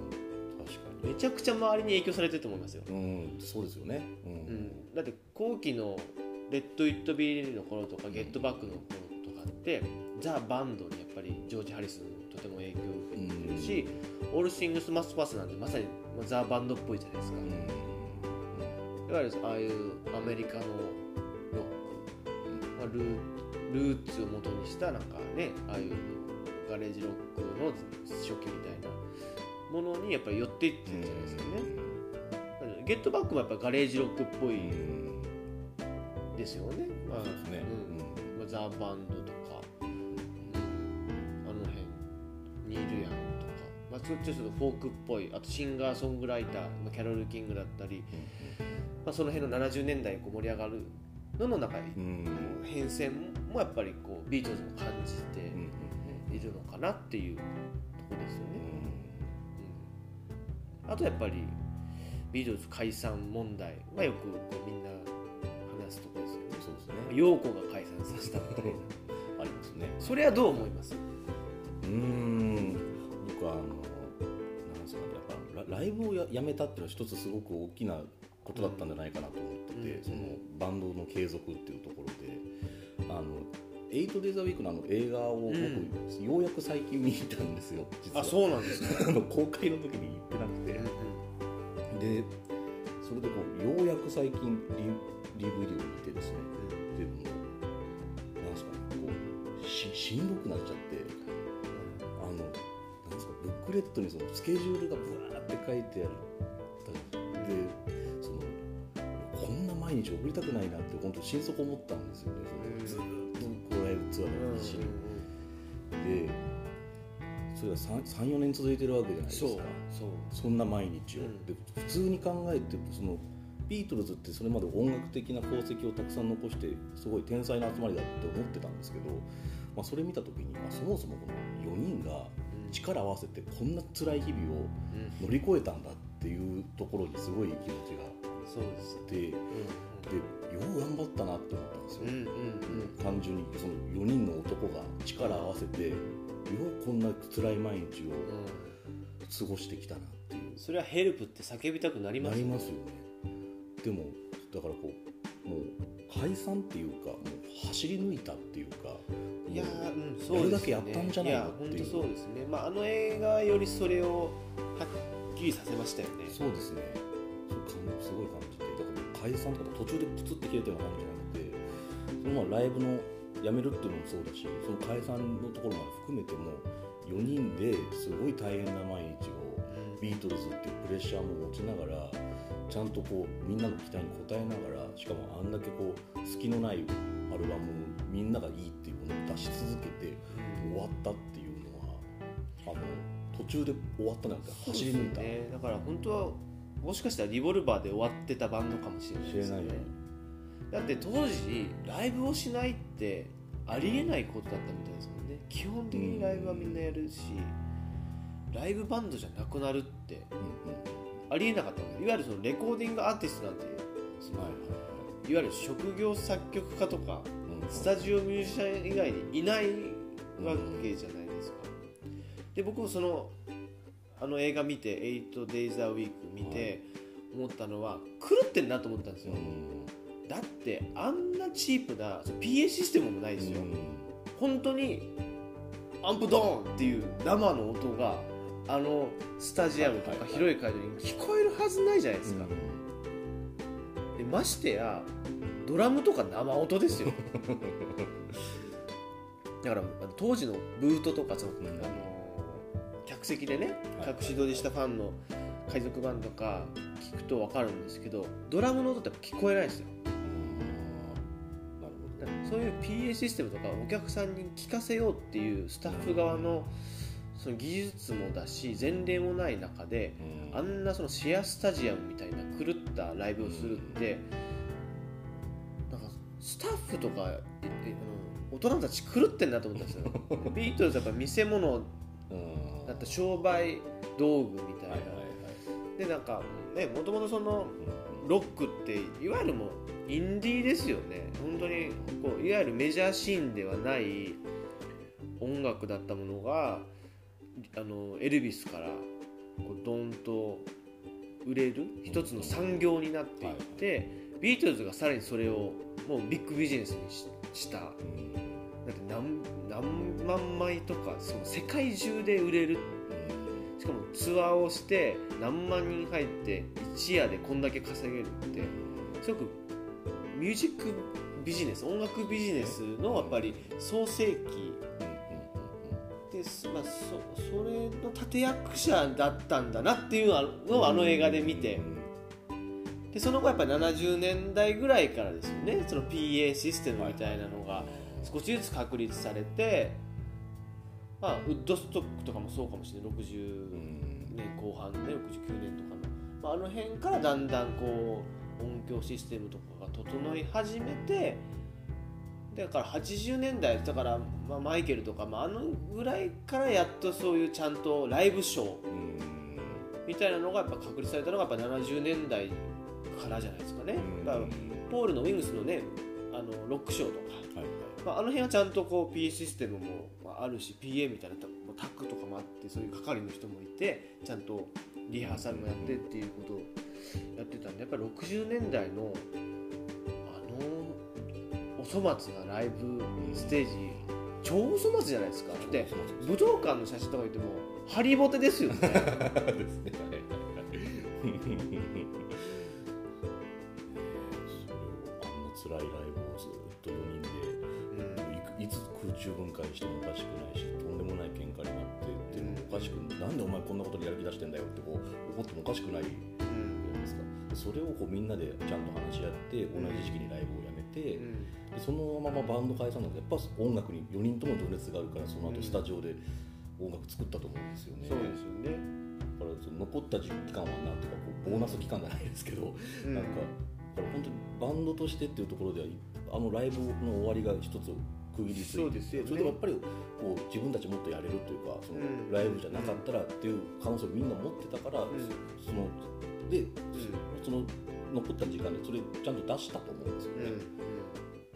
めちゃくちゃ周りに影響されてると思いますよ、にうんそうですよね。ううん。ん、だって後期の「レッド・イット・ビー」の頃とか「ゲット・バック」の頃とかってザ・バンドにやっぱりジョージ・ハリスンとても影響を受けてるし「オール・シングス・マス・パス」なんてまさにまあザ・バンドっぽいじゃないですか、うん。いわゆるああいうアメリカのロック、まあ、ルールーツを元にしたなんかねああいうガレージロックの初期みたいなものにやっぱり寄っていってるんじゃないですかね、ゲットバックもやっぱガレージロックっぽいうんですよね、まあそうですね。うん。まあ、ザ・バンドとか、うん。あの辺ニール・ヤンとか、まあ、ちょっとフォークっぽい。あとシンガーソングライター、まあ、キャロル・キングだったり、まあ、その辺の70年代こう盛り上がるのの中に、変遷もやっぱりこうビートルズも感じているのかなっていうとこですよね。うん、あとやっぱりビートルズ解散問題はよくこうみんな話すとこですよね。そうですね。陽子が解散させたみたいなありますね。それはどう思います？うん。僕はあのなんですかねやっぱライブをややめたっていうのは一つすごく大きなことだったんじゃないかなと思ってて、うん。そのバンドの継続っていうところであの「エイトデイザーウィークのあの映画を僕、うん。ようやく最近見たんですよ実は。うなんですか、あの公開の時に言ってなくて、でそれでこうようやく最近 DVD を見てですね。でもなんですかねこうししんどくなっちゃって。あのなんですかブックレットにそのスケジュールがブワーって書いてあるでそのこんな毎日送りたくないなって本当心底思ったんですよね。そのずっとこうライブツアーが必死に。でそれが34年続いてるわけじゃないですか。そんな毎日を、うん。で普通に考えてそのビートルズってそれまで音楽的な功績をたくさん残してすごい天才な集まりだって思ってたんですけど、まあ、それ見た時に、まあ、そもそもこの4人が力を合わせてこんな辛い日々をうん。乗り越えたんだっていうところにすごい気持ちがそうですあってでよう頑張ったなって思ったんですよ、うんうんうん。単純にその4人の男が力を合わせてようこんな辛い毎日を過ごしてきたなっていう。それはヘルプって叫びたくなりますなりますよね。でもだからこうもう解散っていうかもう走り抜いたっていうかいやもうんそうね。やるだけやったんじゃないのやっていう。本当そうですね。まああの映画よりそれをはっきりさせましたよね。そうですね。そう感すごい感解散とか途中でプツって切れたような感じじゃなくてそのまあライブのやめるっていうのもそうだしその解散のところまで含めても4人ですごい大変な毎日をビートルズっていうプレッシャーも持ちながらちゃんとこうみんなの期待に応えながらしかもあんだけこう隙のないアルバムみんながいいっていうものを出し続けて終わったっていうのはあの途中で終わったなくて走り抜いた、ね、だから本当はもしかしたらリボルバーで終わってたバンドかもしれないですね。だって当時ライブをしないってありえないことだったみたいですもんね。基本的にライブはみんなやるし、ライブバンドじゃなくなるってありえなかったいわゆるそのレコーディングアーティストなんてそのはいわゆる職業作曲家とかスタジオミュージシャン以外にいないわけじゃないですか、で僕もそのあの映画見て「8days a week」見て思ったのは狂ってんなと思ったんですよ、だってあんなチープな PA システムもないですよ、本当にアンプドーンっていう生の音があのスタジアムとか広い会場に聞こえるはずないじゃないですか、でましてやドラムとか生音ですよ。だから当時のブートとかその、うん。あの客席でねはい。隠し撮りしたファンの海賊版とか聞くと分かるんですけどドラムの音って聞こえないんですよ。そういう PA システムとかお客さんに聞かせようっていうスタッフ側のその技術もだし前例もない中でどあんなそのシェアスタジアムみたいな狂ったライブをするってなんかスタッフとか大人たち狂ってんなと思ったんですよ。ビートルズはやっぱ見せ物だった商売道具みたいな、でなんかねもともとそのロックっていわゆるもうインディーですよね。本当にこういわゆるメジャーシーンではない音楽だったものがあのエルビスからこうドンと売れる一つの産業になっていって、ビートルズがさらにそれをもうビッグビジネスにししただって何何万枚とかその世界中で売れる。しかもツアーをして何万人入って一夜でこんだけ稼げるって。すごくミュージックビジネス音楽ビジネスのやっぱり創世期。で、まあ、そそれの立役者だったんだなっていうのをあの映画で見て。でその後やっぱり70年代ぐらいからですよね。その PA システムみたいなのが。少しずつ確立されて、まあ、ウッドストックとかもそうかもしれない。60年後半ね69年とかの、まあ、あの辺からだんだんこう音響のシステムとかが整い始めてだから80年代だから、まあ、マイケルとか、まあ、あのぐらいからやっとそういうちゃんとライブショーみたいなのがやっぱ確立されたのがやっぱ70年代からじゃないですかね。だからポールのウィングスのねあのロックショーとか、はいはいまあ、あの辺はちゃんとこう PA システムもあるし PA みたいなタックとかもあってそういう係の人もいてちゃんとリハーサルもやってっていうことをやってたんでやっぱり60年代のあのお粗末なライブステージ超お粗末じゃないですか。で武道館の写真とか言ってもハリボテですよね。ですね。辛いライいつ空中分解してもおかしくないしとんでもない喧嘩になってっていうのもおかしく、うん、なんでお前こんなことでやる気出してんだよってこう怒ってもおかしくないじゃないですか、それをこうみんなでちゃんと話し合って同じ時期にライブをやめて、でそのままバンド解散のやっぱ音楽に4人とも情熱があるからその後スタジオで音楽作ったと思うんですよね。そうですよね。だからその残った期間はなんていうかこうボーナス期間じゃないですけど、うん、なんか本当にバンドとしてっていうところではあのライブの終わりが一つ区切りついてそ,、ね、それでもやっぱりこう自分たちもっとやれるというかそのライブじゃなかったらっていう可能性をみんな持ってたから、うん、そので、うん、その残った時間でそれちゃんと出したと思うんですよね。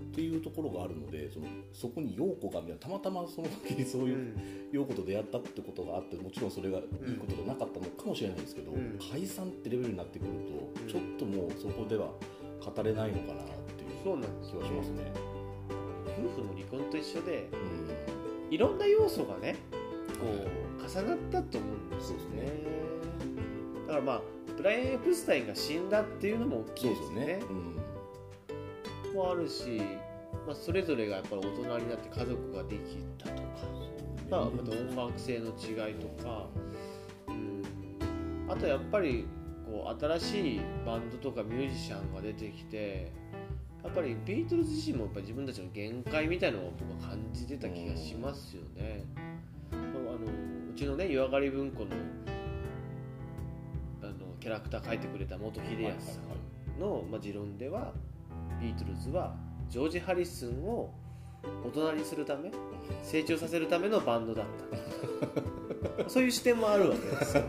っていうところがあるのでそのそこに陽子がたまたまその時にそういう陽子と出会ったってことがあってもちろんそれがいいことじゃなかったのかもしれないですけど、うん、解散ってレベルになってくると、ちょっともうそこでは語れないのかなっていう気はしますね。夫婦の離婚と一緒で、うん、いろんな要素がねこう重なったと思うんですよね。だからまあブライアン・エプスタインが死んだっていうのも大きいですね。ね。うん、もあるし、まあ、それぞれがやっぱり大人になって家族ができたとか、まあ、また音楽性の違いとか、うん、あとやっぱりこう新しいバンドとかミュージシャンが出てきてやっぱりビートルズ自身もやっぱ自分たちの限界みたいなのを僕は感じてた気がしますよね。あのうちのね湯上がり文庫のあのキャラクター描いてくれた元秀康さんの、まあ、持論ではビートルズはジョージ・ハリスンを大人にするため成長させるためのバンドだった そういう視点もあるわけですよ。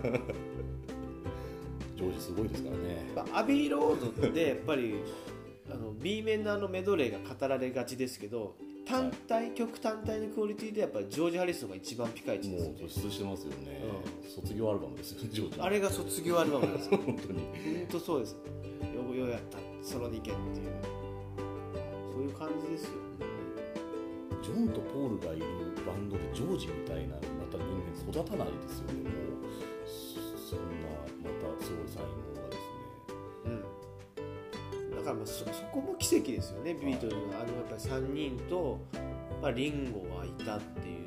ジョージすごいですからね。アビーロードってやっぱり B 面のあのメドレーが語られがちですけど単体、はい、曲単体のクオリティでやっぱりジョージ・ハリスンが一番ピカイチです、ね、もう突出してますよね、うん、卒業アルバムですよねジョージあれが卒業アルバムです 本当に。本当そうです。よよやった。ソロ2件っていう。そういう感じですよジョンとポールがいるバンドでジョージみたいなまた人間育たないですよね。もうそんなまたすごい才能だからまあそそこも奇跡ですよね。ビートルズのあのやっぱり3人と、まあ、リンゴがいたっていう。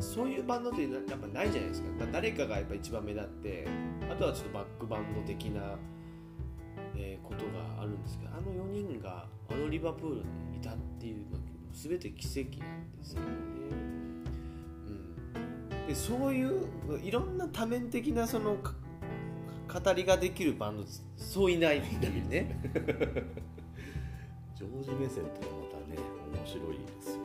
そういうバンドってやっぱないじゃないですか、まあ、誰かがやっぱ一番目立ってあとはちょっとバックバンド的な、えー、ことがあるんですけどあの4人があのリバプールにいたっていうのは全て奇跡なんですよね。うん、でそういういろんな多面的なその語りができるバンドそういないっていうね。ジョージ目線ってまたね面白いですよね。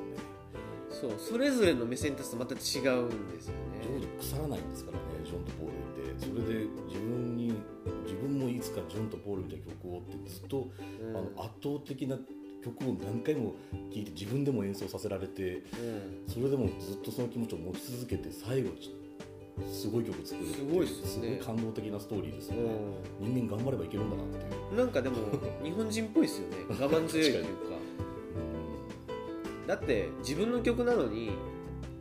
そうそれぞれの目線としてまた違うんですよね。ジョージ腐らないんですからねジョンとポールって。それで自分に自分もいつかジョンとポールみたいな曲をってずっと、うん、あの圧倒的な曲を何回も聴いて自分でも演奏させられて、うん、それでもずっとその気持ちを持ち続けて最後すごい曲作るすごいですね。感動的なストーリーですよね、人間頑張ればいけるんだなっていう。なんかでも日本人っぽいですよね。我慢強いというか、だって自分の曲なのに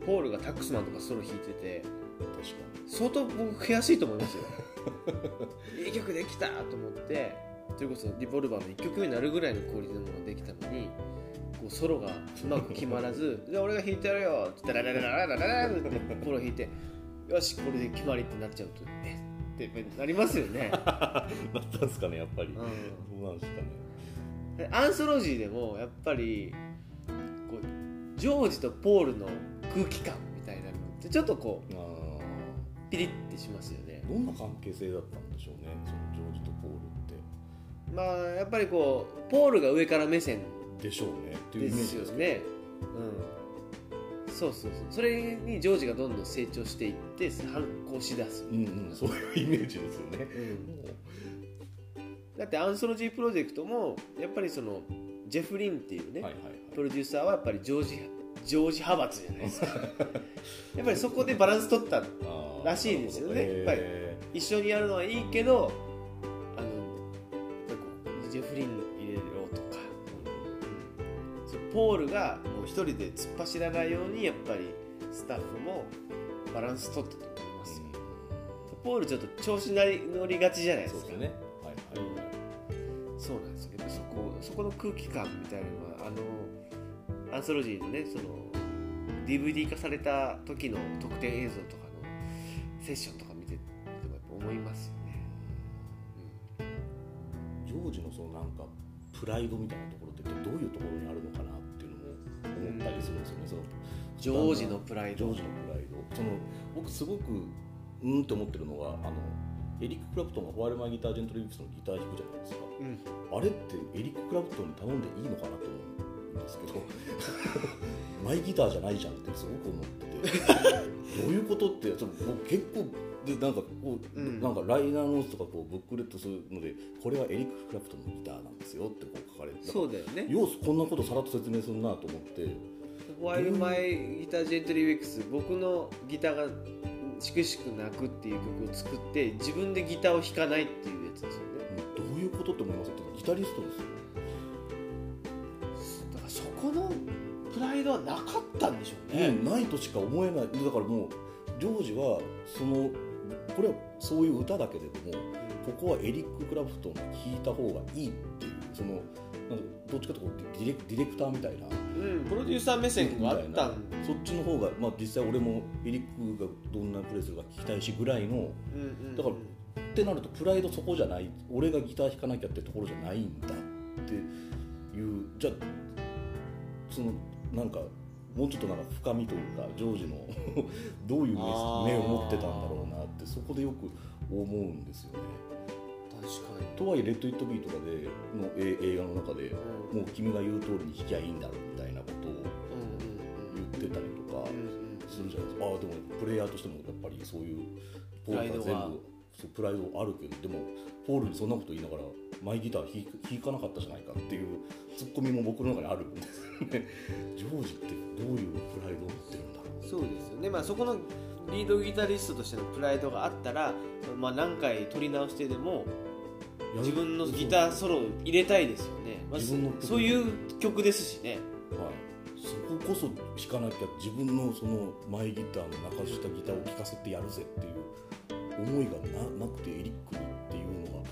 ポールがタックスマンとかソロ弾いてて確かに。相当僕悔しいと思いますよ。いい曲できたと思ってそれこそリボルバーの1曲目になるぐらいのクオリティのものができたのにこうソロがうまく決まらず「じゃあ俺が弾いてやるよ」って「ラララララララ」ってポール弾いてよしこれで決まりってなっちゃうとえ？ってなりますよね。なったんですかねやっぱり、うん、そうなんですかね。アンソロジーでもやっぱりこうジョージとポールの空気感みたいなのってちょっとこうピリッてしますよね。どんな関係性だったんでしょうねそのジョージとポールって。まあやっぱりこうポールが上から目線でしょうねっていうイでメージですすよね。うんそうそうそう。それにジョージがどんどん成長していって反抗しだす、うんうんそういうイメージですよね。だってアンソロジープロジェクトもやっぱりそのジェフ・リンっていうね、はいはいはい。プロデューサーはやっぱりジョージジョージ派閥じゃないですか。やっぱりそこでバランス取ったらしいですよね。やっぱりへ一緒にやるのはいいけどあのジェフリンポールがもう一人で突っ走らないようにやっぱりスタッフもバランス取ったと思いますよ、ポールちょっと調子乗り乗りがちじゃないですか。ーそうね。はいはい。はいそうなんですよ。やっぱそこそこの空気感みたいなのはあのアンソロジーのねその DVD 化された時の特典映像とかのセッションとか見ててもやっぱ思いますよね、ジョージのそのなんかプライドみたいなところってどういうところにあるのかな思ったりするんですよね、そのジョージのプライド。ジョージのプライド。その僕すごくうんって思ってるのがあのエリック・クラプトンがホワイルマイギター・ジェントリー・ウィクスのギター弾くじゃないですか。うん。あれってエリック・クラプトンに頼んでいいのかなと思うんですけど マイギターじゃないじゃんってすごく思ってて。どういうことってその僕結構でなんかこう、うん。なんかライナーノーツとかこうブックレットするのでこれはエリック・クラプトンのギターなんですよってこう書かれてそうだよね。ようこんなことさらっと説明するなと思って。ホワイルマイギタージェントリーウィックス僕のギターがしくしく泣くっていう曲を作って自分でギターを弾かないっていうやつですよね。どういうことって思います？ってギタリストですよ。だからそこのプライドはなかったんでしょうね、うんないとしか思えない。だからもうジョージはそのこれはそういう歌だけれどもここはエリック・クラプトンが弾いた方がいいっていうそのなんかどっちかというとディレディレクターみたいなうん、プロデューサー目線があったんそっちの方が、まあ、実際俺もエリックがどんなプレイするか聞きたいしぐらいのうんうんだからってなるとプライドそこじゃない俺がギター弾かなきゃってところじゃないんだっていうじゃあそのなんかもうちょっとなんか深みというかジョージの どういう目を持ってたんだろうなってそこでよく思うんですよね。確かに。とはいえ「レッド・イット・ビー」とかでのえ映画の中でうん。もう君が言う通りに弾きゃいいんだろうみたいなことを言ってたりとかするじゃないですか。ああでもプレイヤーとしてもやっぱりそういうポールが全部そうプライドあるけどでもポールにそんなこと言いながらマイギター弾弾かなかったじゃないかっていうツッコミも僕の中にあるんで。すよねジョージってどういうプライドを持ってるんだろうそうですよね。まあそこのリードギタリストとしてのプライドがあったら、まあ、何回撮り直してでも自分のギターソロを入れたいですよね、まあ、そういう曲ですしね。はい、そここそ弾かなきゃ自分のそのマイギターの中したギターを聴かせてやるぜっていう思いがななくてエリックにっていうのが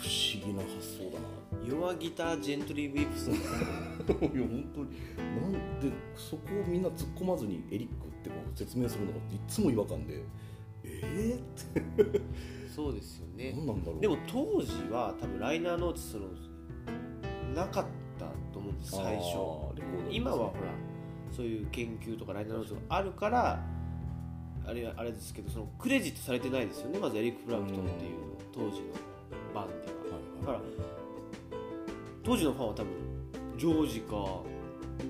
不思議な発想だな。弱ギタージェントリー・ウィープス。いや本当に。なんでそこをみんな突っ込まずにエリックってこう説明するのがいつも違和感で。えー、って。そうですよね。何なんだろう。でも当時は多分ライナーノーツそのなかったと思うんです最初。今はほらそういう研究とかライナーノーツがあるからあれあれですけどそのクレジットされてないですよねまずエリック・プラクトンっていう当時のバンでは。だから当時のファンは多分ジョージかポ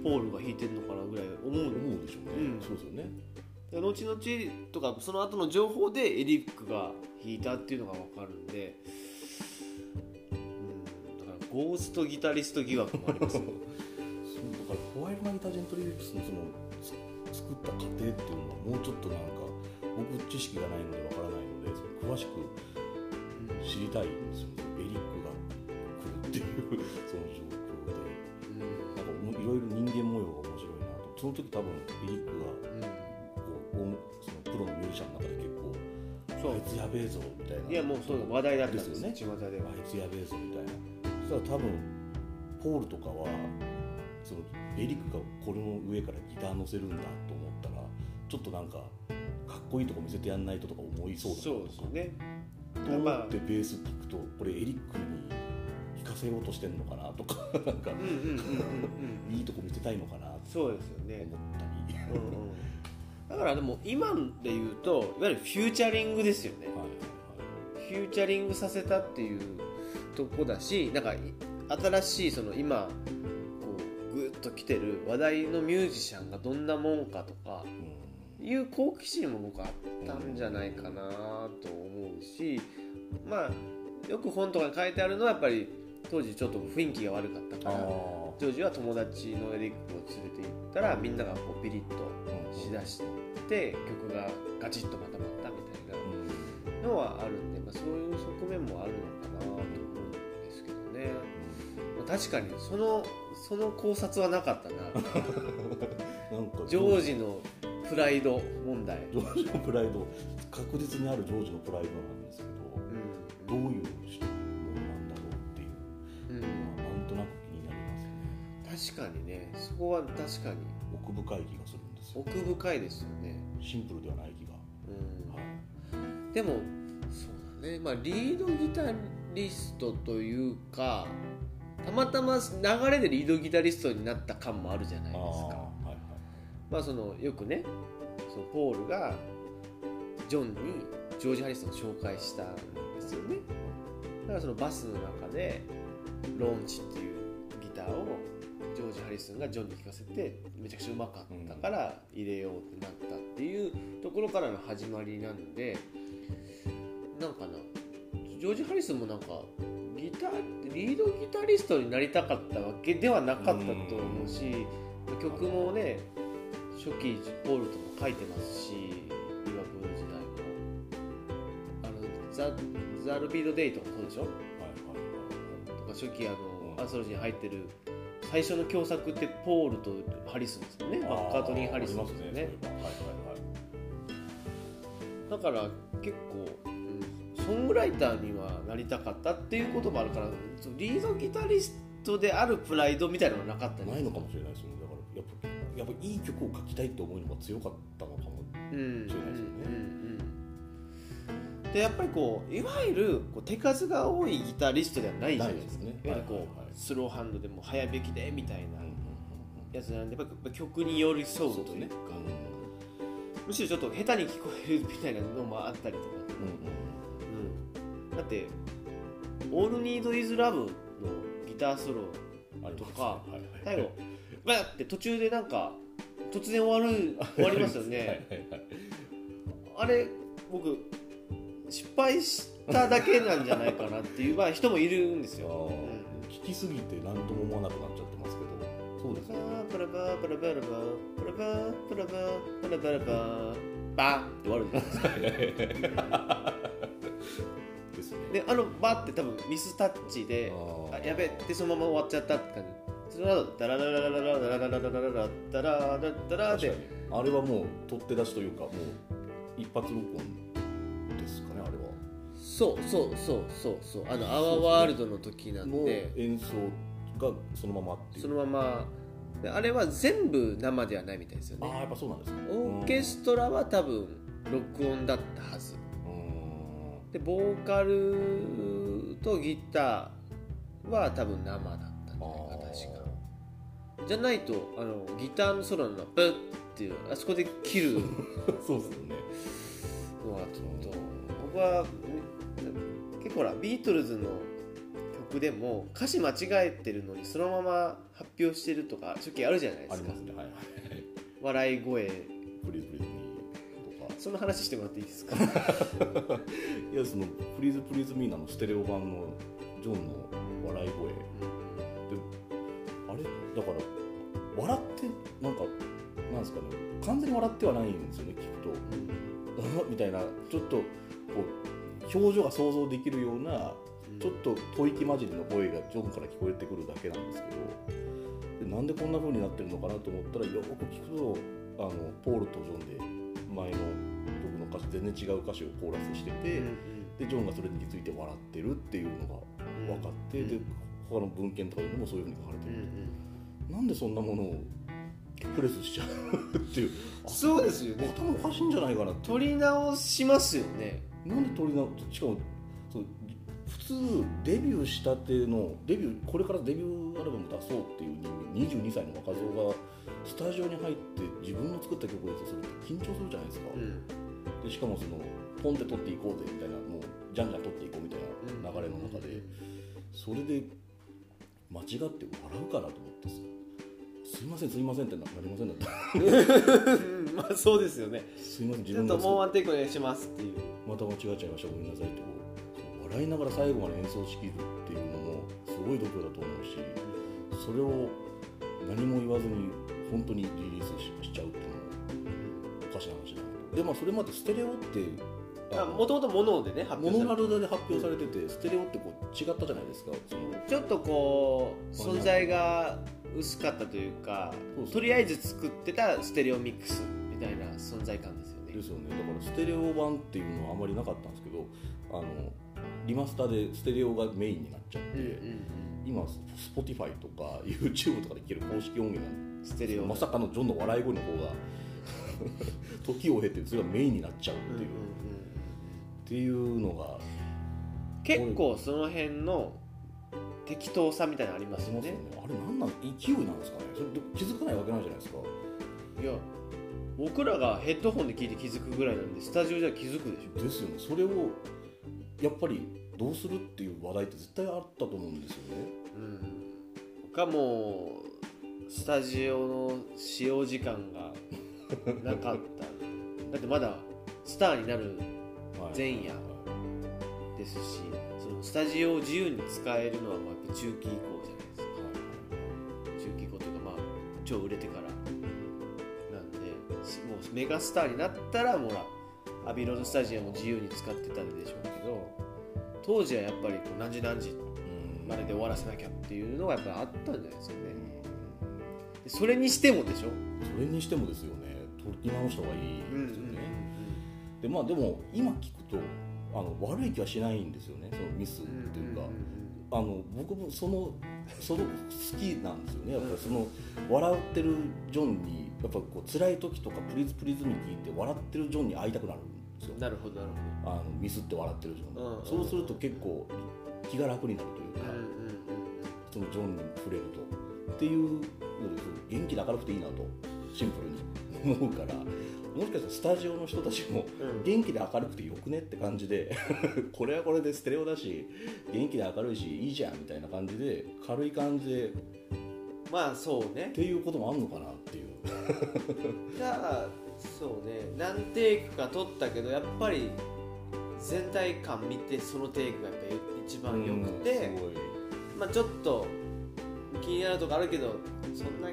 ールが弾いてるのかなぐらい思うん思うでしょうね、うん。そうですよね。で後々とかその後の情報でエリックが弾いたっていうのが分かるんで、うん、だからゴーストギタリスト疑惑もありますよ。そうだからホワイルマイギタージェントリー・ウィックスのそのつ作った過程っていうのはもうちょっとなんか僕知識がないのでわからないので詳しく知りたいんですよ。エリックが来るっていうその状況で。うんなんかいろいろ人間模様が面白いなと。その時多分エリックがこう音そのプロのミュージシャンの中で結構そう。あいつやべえぞみたいな。いやもうそう話題だったんですよね。巷では。あいつやべえぞみたいな。そしたら多分ポールとかはそのエリックがこれの上からギター乗せるんだと思ちょっとなんかかっこいいとこ見せてやんないととか思いそうだな。そうですよねと思まあってベース聴くとこれエリックに弾かせようとしてんのかなとか なんかうんうんうんうんうん。いいとこ見せたいのかなそうですよね、思ったり、うんうん、だからでも今で言うといわゆるフューチャリングですよね。はいはいフューチャリングさせたっていうとこだしなんか新しいその今こうグッと来てる話題のミュージシャンがどんなもんかとかいう好奇心も僕あったんじゃないかなと思うしまあよく本とかに書いてあるのはやっぱり当時ちょっと雰囲気が悪かったからジョージは友達のエリックを連れて行ったらみんながこうピリッとしだして曲がガチッとまとまったみたいなのはあるんで、まあ、そういう側面もあるのかなと思うんですけどね、まあ、確かにそのその考察はなかったな。なんかジョージのプライド問題。ジョージのプライド確実にあるジョージのプライドなんですけど、うん、どういう人なんだろうっていう、うん。まあ、なんとなく気になりますね。確かにね。そこは確かに。奥深い気がするんですよ奥深いですよね。シンプルではない気が、うん。はい、でもそうだね。まあリードギタリストというかたまたま流れでリードギタリストになった感もあるじゃないですかまあそのよくねそのポールがジョンにジョージ・ハリスンを紹介したんですよね。だからそのバスの中でローンチっていうギターをジョージ・ハリスンがジョンに聴かせてめちゃくちゃうまかったから入れようってなったっていうところからの始まりなんでなんかなジョージ・ハリスンもなんかギターリードギタリストになりたかったわけではなかったと思うし曲もね初期ポールとも書いてますしリバプール時代も。あのザ・ザ・ルビード・デイとかそうでしょ、はいはいはい、とか初期あの、うん、アンソロジーに入ってる最初の共作ってポールとハリスンですよね。マッカートニー・ハリスンですよね、ね、はいはいはい、だから結構、うん、ソングライターにはなりたかったっていうこともあるからリードギタリストであるプライドみたいなのはなかったないのかもしれないですよね。だからやっぱやっぱいい曲を書きたいと思うのが強かったのかも。しれないですよね。でやっぱりこういわゆるこう手数が多いギタリストではないじゃないですか、ね、いわゆるこう、はいはいはい、スローハンドでも早弾きでみたいな。やつなんでやっぱ曲に寄り添うというか、むしろちょっと下手に聞こえるみたいなのもあったりとか、うんうん、だって「オール・ニード・イズ・ラブ」のギターソロとか、はいはい、最後バッって途中でなんか突然終わる 終わりますよね。はいはい、はい、あれ僕失敗しただけなんじゃないかなっていう、まあ、人もいるんですよ、うん、聞きすぎて何とも思わなくなっちゃってますけど。そうですね。プラバプラバラバプラバプラバプラバラババーって終わるじゃないですかですねであのバーって多分ミスタッチであやべってそのまま終わっちゃったって感じダララララララララララララダラダラであれはもう取って出しというかもう一発録音ですかねあれはそうそうそうそうそうあの「アワーワールド」の時なんで演奏がそのままっていうそのままあれは全部生ではないみたいですよねああやっぱそうなんですかオーケストラは多分録音だったはずでボーカルとギターは多分生だったんじゃないか確かじゃないとあのギターのソロのブッっていうあそこで切る。そうですよね。のはちょっと僕は結構ほらビートルズの曲でも歌詞間違えてるのにそのまま発表してるとか初期あるじゃないですか、ね。はいはい、笑い声。プリズプリズミーとか。その話してもらっていいですか？いやそのプリズプリズミーナのステレオ版のジョンの笑い声、うんあれ？だから笑ってなんかなんですかね？完全に笑ってはないんですよね聞くと、うん、みたいなちょっとこう表情が想像できるような、ちょっと吐息混じりの声がジョンから聞こえてくるだけなんですけど。でなんでこんな風になってるのかなと思ったらよく聞くとあのポールとジョンで前の僕の歌詞全然違う歌詞をコーラスしてて、うんうん、でジョンがそれに気づいて笑ってるっていうのが分かって、うん、で他の文献とかでもそういうふうに書かれてる、うんうん、なんでそんなものをプレスしちゃうっていう。そうですよね。頭おかしいんじゃないかな取り直しますよね。なんで取り直しかもそう普通デビューしたてのデビューこれからデビューアルバム出そうっていう22歳の若造がスタジオに入って自分の作った曲を演奏するって緊張するじゃないですか、うん、でしかもそのポンって取っていこうぜみたいなもうじゃんじゃん取っていこうみたいな流れの中で、それで間違って笑うからと思ってさ。すいませんすいませんってなりませんだった。うん。まあそうですよね。すいません自ちょっともう。ワンテイクお願いしますっていう。また間違えちゃいました。ごめんなさい。って笑いながら最後まで演奏しきるっていうのもすごい度胸だと思うしそれを何も言わずに本当にリリースししちゃうっていうのもおかしな話だなと。でまあそれまでステレオってもともとものでね発モ表されノマルで発表されててステレオってこう違ったじゃないですかちょっとこう存在が薄かったというかとりあえず作ってたステレオミックスみたいな存在感ですよね。ですよね。だからステレオ版っていうのはあまりなかったんですけどあのリマスターでステレオがメインになっちゃって、うんうん今 Spotify とか YouTube とかで聴ける公式音源なんステレオまさかのジョンの笑い声の方が 時を経てそれがメインになっちゃうっていう、うんうんうんっていうのが結構その辺の適当さみたいなのありますよね。あれ何なん勢いなんですかね。それ気づかないわけないじゃないですか。いや僕らがヘッドホンで聞いて気づくぐらいなんでスタジオでは気づくでしょ。ですよね。それをやっぱりどうするっていう話題って絶対あったと思うんですよね。うん。かもうスタジオの使用時間がなかった。だってまだスターになるはい前夜ですしそのスタジオを自由に使えるのはまあやっぱ中期以降じゃないですか。中期以降というかまあ超売れてからなんでしもうメガスターになったらもらアビーロードスタジアムも自由に使ってたでしょうけど当時はやっぱりこう何時何時うんまでで終わらせなきゃっていうのがやっぱあったんじゃないですかね。でそれにしてもでしょ？それにしてもですよね。取り直した方がいいですよね、でまあでも今聞くとあの悪い気はしないんですよねそのミスっていうか、あの僕もそのその好きなんですよね。やっぱりその笑ってるジョンにやっぱこう辛い時とかプリズプリズに聞いて笑ってるジョンに会いたくなるんですよ。なるほどなるあのミスって笑ってるジョン、うんうんそうすると結構気が楽になるというか、ほどうんうんそのジョンに触れると。っていうので元気で明るくていいなとシンプルに思うからもしかしたらスタジオの人たちもうん。元気で明るくてよくねって感じで これはこれでステレオだし元気で明るいしいいじゃんみたいな感じで軽い感じでっまあそうね。ていうこともあるのかなっていう。じゃあそうね。何テイクか撮ったけどやっぱり全体感見てそのテイクがやっぱり一番良くて、うんまあちょっと気になるとこあるけどそんな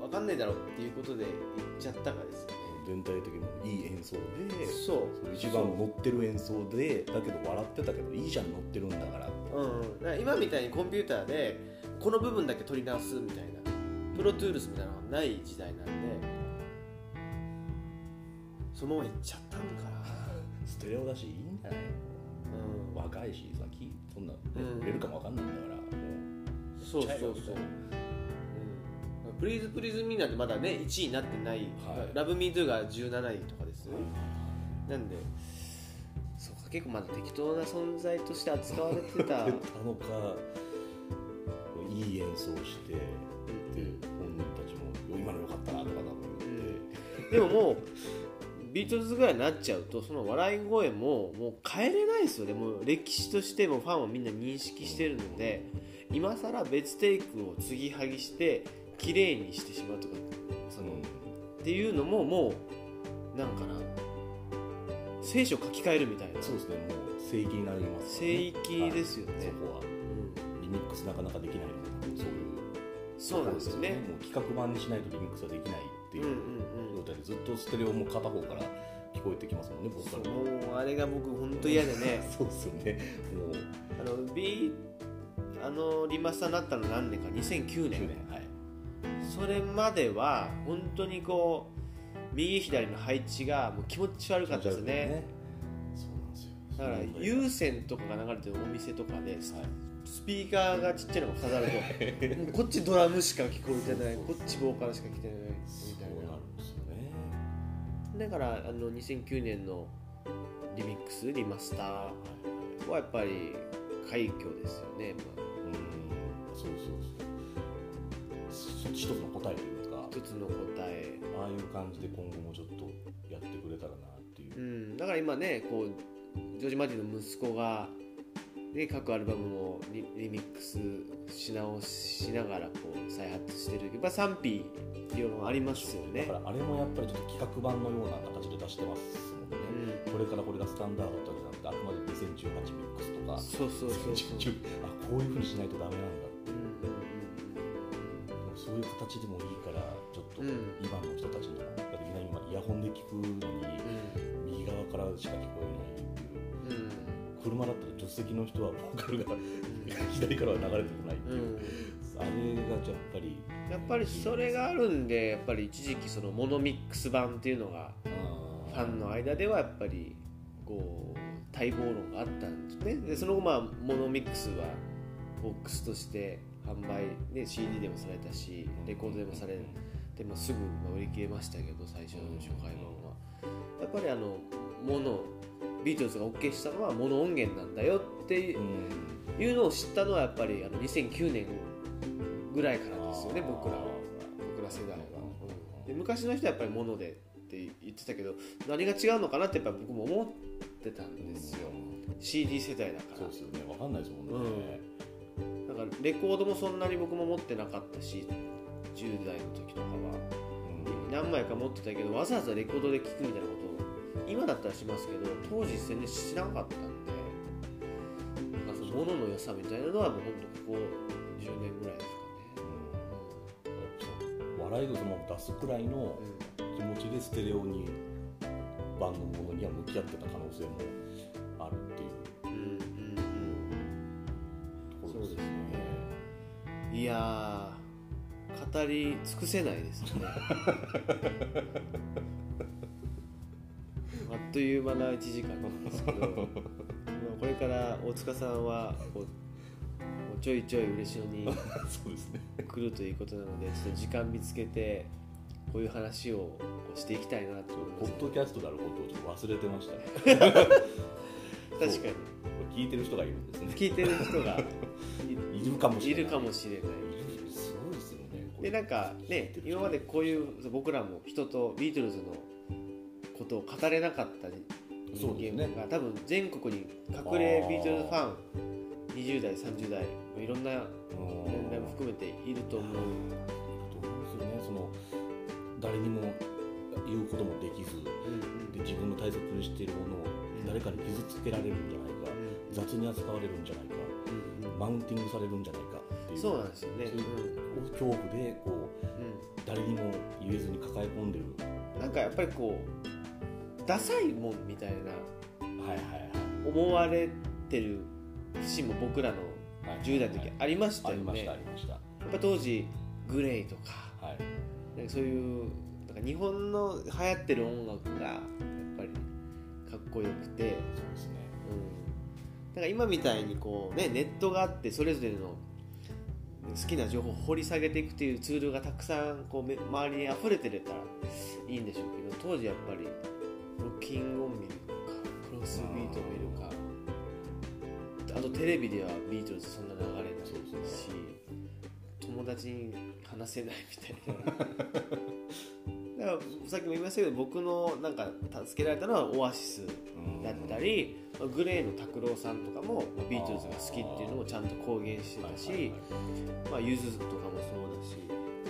分かんないだろうっていうことで言っちゃったからですよね全体的にもいい演奏でそう。一番乗ってる演奏でだけど笑ってたけどいいじゃん乗ってるんだからうん、今みたいにコンピューターでこの部分だけ取り直すみたいなプロトゥールスみたいなのがない時代なんでそのままいっちゃったんかステレオだしいいんじゃない？な、うん、若いしさきそんな、売れるかもわかんないんだからもそうそうそう、うん、プリーズプリーズミーなんてまだね1位になってない、はい。ラブミードゥが17位とかです。よ、なんでそうか結構まだ適当な存在として扱われてた。たのかいい演奏してで本人たちも今の良かったなとか多分言って、でももうビートルズぐらいになっちゃうとその笑い声ももう変えれないですよね。もう歴史としてもファンはみんな認識してるので今更別テイクを継ぎはぎして綺麗にしてしまうとかそのっていうのももうなんかな。聖書書き換えるみたいな。そうですねもう聖域になりますね。聖域ですよね。はい。そこは。うん。リミックスなかなかできないそう。いうそうなんですよ。ねもう企画版にしないとリミックスはできないっていううんうんうん。状態でずっとステレオも片方から聞こえてきますもんね僕から。ももうあれが僕本当嫌でね。そうですよね。もう。あの B あのリマスターになったの何年か？2009年9年はいそれまでは本当にこう右左の配置がもう気持ち悪かったですね。だから有線とかが流れてるお店とかではい。スピーカーがちっちゃいのが飾ると もうこっちドラムしか聞こえてない。こっちボーカルしか聞いてないみたいな。だからあの2009年のリミックスリマスターはやっぱり快挙ですよね、まあうん。そうそうそう。そ一つの答えというか。一つの答え。ああいう感じで今後もちょっとやってくれたらなっていう。う、ん、だから今ねこうジョージ・マーティンの息子がね、各アルバムもリリミックスし直しながらこう再発してる。やっぱ賛否両論ありますよね。だからあれもやっぱりちょっと企画版のような形で出してますもんね、うん。これからこれがスタンダードだったわけじゃなくてあくまで2018ミックスとか。そうそうそうそう。2019あこういうふうにしないとダメなんだそういう形でもいいからちょっとうん。今の人たちにもだってみんな今イヤホンで聞くのに右側からしか聞こえないっていう。うん。車だったら助手席の人はボーカルが 左からは流れてこないっていう、うん。あれがやっぱりやっぱりそれがあるんでやっぱり一時期そのモノミックス版っていうのがファンの間ではやっぱりこう待望論があったんですね。でその後まあモノミックスはボックスとして販売、ね、CD でもされたしレコードでもされて、まあ、すぐまあ売り切れましたけど最初の初回版は。やっぱりあのモノビートルズが OK したのはモノ音源なんだよっていうのを知ったのはやっぱりあの2009年ぐらいからですよね僕ら僕ら世代は、で昔の人はやっぱりモノでって言ってたけど何が違うのかなってやっぱ僕も思ってたんですよ、CD 世代だから。そうですよね。わかんないですもんね、だからレコードもそんなに僕も持ってなかったし10代の時とかは。何枚か持ってたけどわざわざレコードで聴くみたいなことを今だったらしますけど当時全然知らなかったんで。なんかそのものの良さみたいなのはもう本当ここ10年ぐらいですかうん。笑いをその出すくらいのね、気持ちでステレオに版のものには向き合ってた可能性もあるっていう。うんうですねうんいやー語り尽くせないですね。あっという間な1時間なんですけどまあこれから大塚さんはこうちょいちょい嬉野に来るということなのでちょっと時間見つけてこういう話をしていきたいなと思います。ポッドキャストであることをちょっと忘れてましたね。確かに。聞いてる人がいるんですね。聞いてる人がいるかもしれない。いるかもしれない。すごいですよねでなんかね今までこういう僕らも人とビートルズのことを語れなかったそうですね。人間が、多分全国に隠れビートルズファン20代30代いろんな年代も含めていると思う。どうですよね。その誰にも言うこともできずで自分の大切にしているものを誰かに傷つけられるんじゃないか雑に扱われるんじゃないかマウンティングされるんじゃないかっていう。そうなんですよね、そういう恐怖でこう誰にも言えずに抱え込んでる。うんなんかやっぱりこうダサいもんみたいな。はいはいはい。思われてる節も僕らのはい。10代の時ありましたよね、ありましたやありました。っぱ当時グレイとかはい。なんかそういうなんか日本の流行ってる音楽がやっぱりかっこよくて、そうですね。うん、なんか今みたいにこう、ね、ネットがあってそれぞれの好きな情報を掘り下げていくっていうツールがたくさんこうめ周りに溢れてれたらいいんでしょうけど当時やっぱりロッキングオン見るかクロスビート見るかあとテレビではビートルズそんな流れないし友達に話せないみたいな だからさっきも言いましたけど僕のなんか助けられたのはオアシスだったり、グレーの拓郎さんとかもまあビートルズが好きっていうのをちゃんと公言してたし、まあ、ゆずとかもそうだし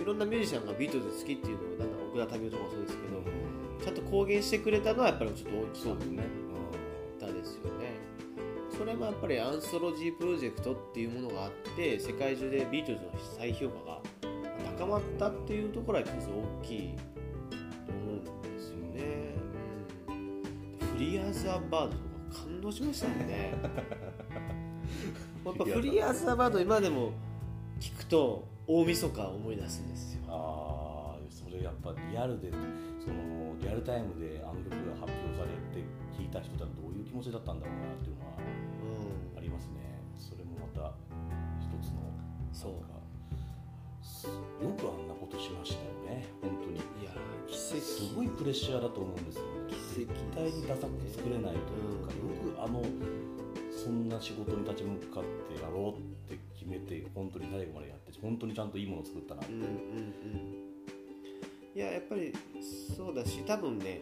いろんなミュージシャンがビートルズ好きっていうのをなんか奥田民生とかもそうですけど、ちゃんと公言してくれたのはやっぱりちょっと大きかそうですね。ったですよね。それもやっぱりアンソロジープロジェクトっていうものがあって世界中でビートルズの再評価が高まったっていうところは一つ大きいフリー・アズ・ア・バードとか感動しましたもんね。やっぱフリー・アズ・ア・バード今でも聞くと大晦日を思い出すんですよ。ああそれやっぱリアルでそのリアルタイムであの曲が発表されて聞いた人たちどういう気持ちだったんだろうなっていうのはうんありますね。それもまた一つのそうかすよくあんなことしましたよね。本当に。いやー奇跡。すごいプレッシャーだと思うんですよ絶対にダサく作れないというか、うんよくあのそんな仕事に立ち向かってやろうって決めて本当に最後までやって本当にちゃんといいものを作ったなってうんうんうん。いややっぱりそうだし多分ね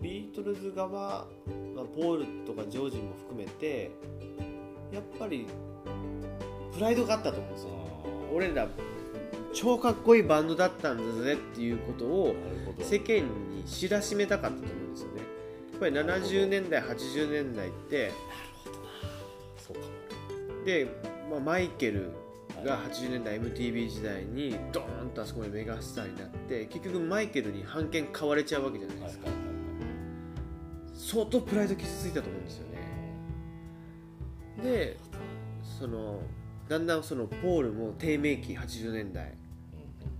ビートルズ側、まあ、ポールとかジョージも含めてやっぱりプライドがあったと思うんですよ。俺ら超かっこいいバンドだったんだぜっていうことを世間に知らしめたかったと思うぱり70年代80年代ってそうかで、まあ、マイケルが80年代 MTV 時代にドーンとあそこでメガスターになって結局マイケルに版権買われちゃうわけじゃないですか、相当プライド傷ついたと思うんですよね。でそのだんだんそのポールも低迷期80年代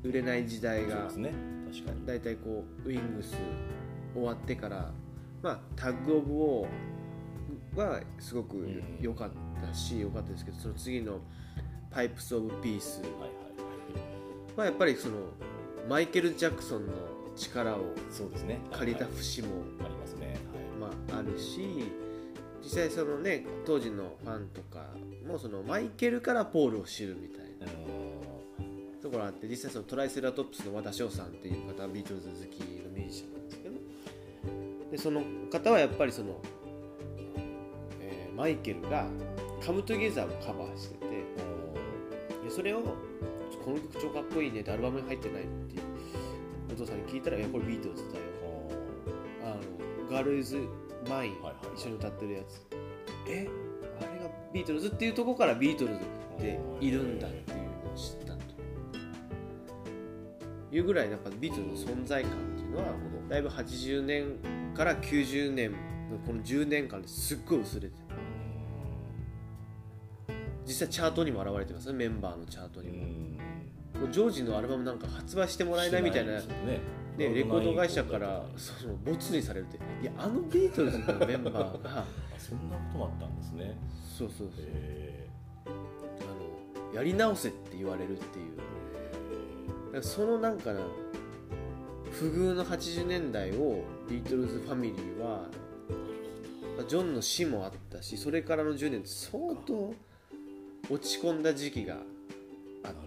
売れない時代がだいたいこうウィングス終わってからまあタッグ・オブ・ウォーはすごく良かったし良かったですけどその次のパイプス・オブ・ピース。はやっぱりそのマイケル・ジャクソンの力を借りた節もありますね、まあ、あるし実際そのね当時のファンとかもそのマイケルからポールを知るみたいな。ところあって実際そのトライセラトップスの和田翔さんっていう方はビートルズ好きのミュージシャンでその方はやっぱりその、えー、マイケルが「カムトゥゲザーをカバーしててでそれをこの曲超かっこいいねってアルバムに入ってないっていうお父さんに聞いたら「いやこれビートルズだよ」あのガールイズマイン一緒に歌ってるやつ、え？あれがビートルズっていうところからビートルズっているんだっていうのを知ったと。いうぐらいやっぱビートルズの存在感っていうのはだいぶ80年から90年のこの10年間ですっごい薄れて実際チャートにも現れてますね。メンバーのチャートにも。ジョージのアルバムなんか発売してもらえないみたいなね、レコード会社からそのボツにされるって。いやあのビートルズのメンバーが。そんなこともあったんですね。そうそうそう。あのやり直せって言われるっていう。そのなんかな不遇の80年代をビートルズファミリーはジョンの死もあったしそれからの10年相当落ち込んだ時期があって。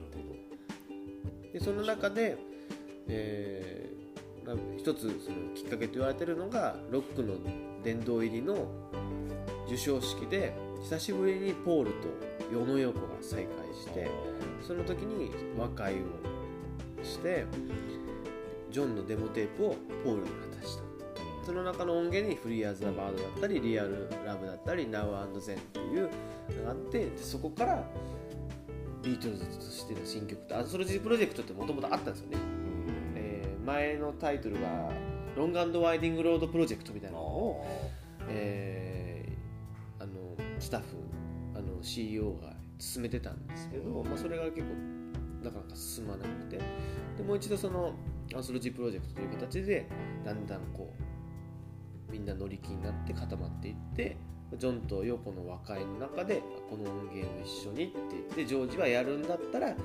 でその中で、えまあ、一つそのきっかけと言われてるのがロックの殿堂入りの授賞式で久しぶりにポールとオノ・ヨーコが再会してその時に和解をしてジョンのデモテープをポールに渡その中の音源に「フリー・アズ・ア・バード」だったり「リアル・ラブ」だったり「Now and Then」っていうのがあってそこからビートルズとしての新曲とアンソロジープロジェクトってもともとあったんですよね。前のタイトルが「ロングワインディングロードプロジェクト」みたいなのを、えー、あのスタッフあの CEO が進めてたんですけど、まあ、それが結構なかなか進まなくて。でもう一度そのアンソロジープロジェクトという形でだんだんこうみんな乗り気になって固まっていってジョンとヨコの和解の中でこの音源を一緒にって言ってジョージはやるんだったらもっ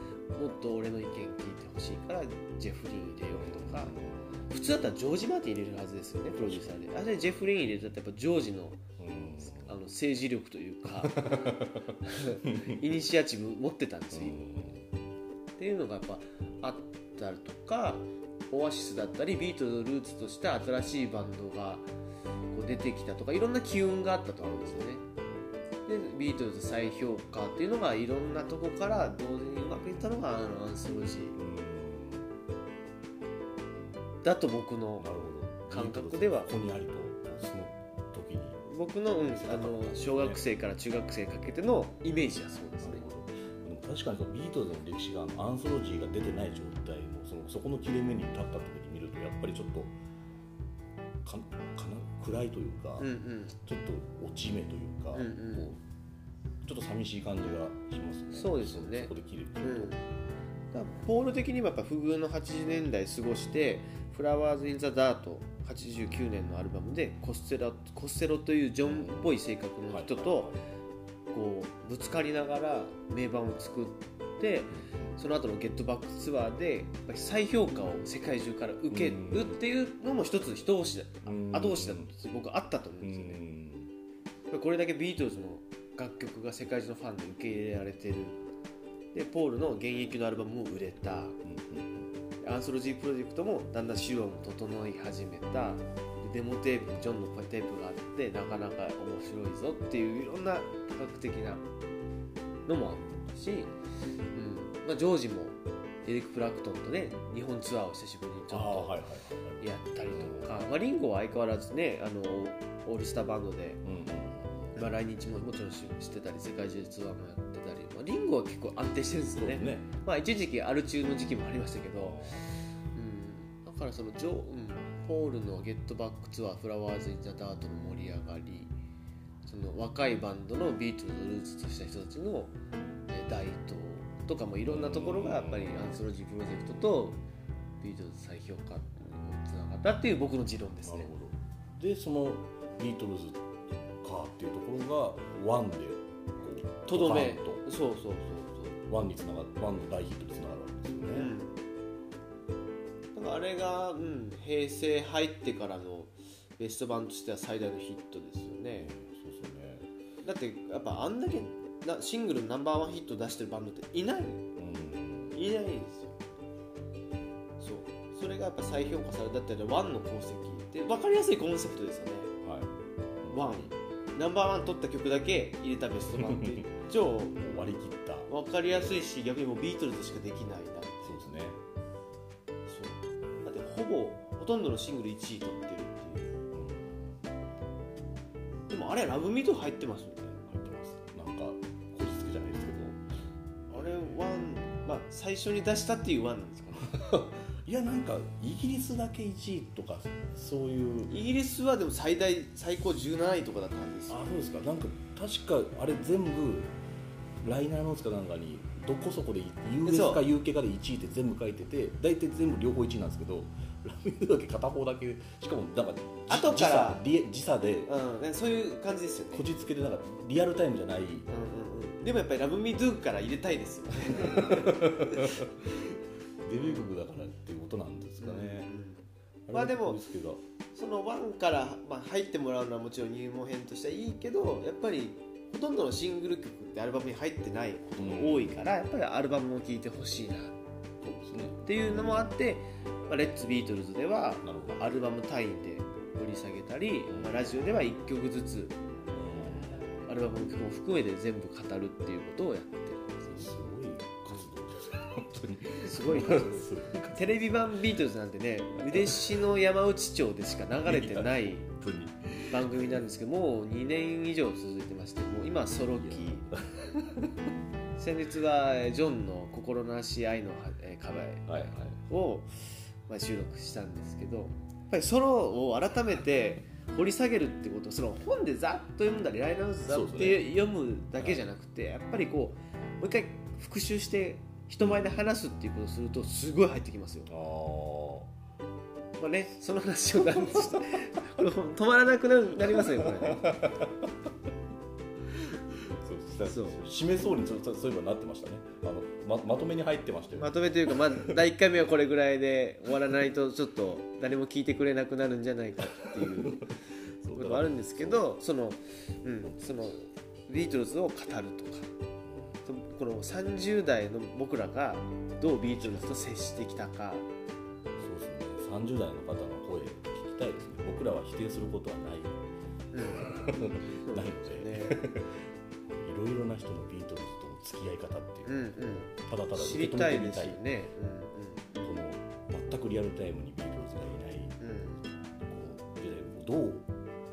と俺の意見聞いてほしいからジェフリン入れようとか普通だったらジョージ・マーティン入れるはずですよねプロデューサーで。あれジェフリン入れたらやっぱジョージのあの政治力というか イニシアチブ持ってたんですよ。っていうのがやっぱあったりとかオアシスだったりビートルのルーツとして新しいバンドがこう出てきたとかいろんな機運があったと思うんですよね。でビートルズ再評価っていうのがいろんなとこから同時にうまくいったのがあのアンソロジー。だと僕の感覚では。ここにありとその時に。僕の,、うん、あの小学生から中学生かけてのイメージはそうですね。確かにそのビートルズの歴史がアンソロジーが出てない状態のそのそこの切れ目に立った時に見るとやっぱりちょっとかかな暗いというか、うんうん、ちょっと落ち目というか、うんうん、こうちょっと寂しい感じがしますね。そうですよね。そこで切れると、うん、ポール的にはやっぱ不遇の80年代過ごして「フラワーズ・イン・ザ・ダート」89年のアルバムでコステラコステロというジョンっぽい性格の人とこうぶつかりながら名盤を作ってその後のゲットバックツアーで再評価を世界中から受けるっていうのも一つ一押しだ後押しだと僕はあったと思うんですよね。これだけビートルズの楽曲が世界中のファンで受け入れられてる。でポールの現役のアルバムも売れた。アンソロジープロジェクトもだんだん資料も整い始めた。デモテープジョンのテープがあってなかなか面白いぞっていういろんな多角的なのもあったし、うん。まあ、ジョージもエリック・プラクトンとね日本ツアーを久しぶりにちょっとやったりとか、まあ、リンゴは相変わらずねあのオールスターバンドで、まあ、来日ももちろんしてたり世界中ツアーもやってたり、まあ、リンゴは結構安定してるんですよね、ね、まあ、一時期アル中の時期もありましたけど、うん、だからそのジョ、うん、ポールの「ゲットバックツアーフラワーズ・イン・ザ・ダート」の盛り上がり。その若いバンドのビートルズをルーツとした人たちの台頭とかもいろんなところがやっぱりアンソロジープロジェクトとビートルズ再評価につながったっていう僕の持論ですね。でそのビートルズかっていうところがワンでとどめそうそうそうそうワンにつながワンの大ヒットにつながるわけですよね。うん、だからあれが、うん、平成入ってからのベスト版としては最大のヒットですよね。そうそうねだってやっぱあんだけなシングルナンバーワンヒット出してるバンドっていない、うん、いないんですよ。そう。それがやっぱ再評価されたってワンの功績で分かりやすいコンセプトですよね。はい。ワン。ナンバーワン取った曲だけ入れたベスト版って。超割り切った。分かりやすいし逆にもうビートルズしかできないな。そうですね。そう。だってほぼほとんどのシングル1位取ってるっていう、でもあれラブミート入ってますよ。ね最初に出したっていうワンなんですかね いやなんかイギリスだけ1位とかそういう。イギリスはでも最大最高17位とかだったんですよ。あそうですか。なんか確かあれ全部ライナーノーツかなんかにどこそこで US か UK かで1位って全部書いてて大体全部両方1位なんですけどラミューだけ片方だけしかもなんか後から。時差で、うん、そういう感じですよね。こじつけでなんかリアルタイムじゃない、うんうんでもやっぱり「ラブミードゥから入れたいですよね。デビュー曲だからっていうことなんですかね、うん、まあでもその1から、まあ、入ってもらうのはもちろん入門編としてはいいけどやっぱりほとんどのシングル曲ってアルバムに入ってないことが多いから、やっぱりアルバムを聴いてほしいなねっていうのもあって「まあ、レッツ・ビートルズ」ではアルバム単位で掘り下げたり、まあ、ラジオでは1曲ずつアルバムの曲も含めて全部語るっていうことをやってるんですすごい活動ですごいテレビ版ビートルズなんてね嬉しの山内町でしか流れてない番組なんですけどもう2年以上続いてましてもう今ソロ期 先日はジョンの「心なし愛の壁」を、まあ、収録したんですけどやっぱりソロを改めて掘り下げるってことその本でざっと読んだりライナーざって読むだけじゃなくて、やっぱりこうもう一回復習して人前で話すっていうことをするとすごい入ってきますよ。まあね、その話を止まらなくなりますよこれ、ね。そう。締めそうにそうそういえばなってましたね。あのままとめに入ってましたよまとめというか、まあ、第1回目はこれぐらいで終わらないとちょっと誰も聞いてくれなくなるんじゃないかっていう。ことがあるんですけどその、うん、そのビートルズを語るとか。この30代の僕らがどうビートルズと接してきたか。そうですね。30代の方の声聞きたいですね。僕らは否定することはない、うん、ないので、ねろいろな人のビートルズとの付き合い方っていう、ただただ受け止めてみたい。この全くリアルタイムにビートルズがいない、うん、こうどう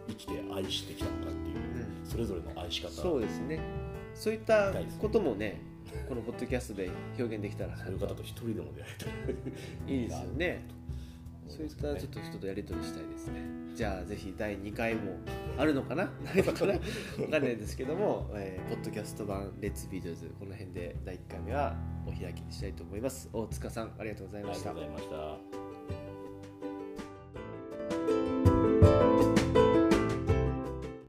生きて愛してきたのかっていう、うん、それぞれの愛し方そうですね。そういったこともねこのポッドキャストで表現できたらそういう方と一人でも出会えたらいいですよねそういったちょっと人とやり取りしたいですね。じゃあぜひ第2回もあるのかな？ないのかな？分かんないですけども、えー、ポッドキャスト版「レッツビートルズ」この辺で第1回目はお開きにしたいと思います。大塚さんありがとうございました。ありがとうございました。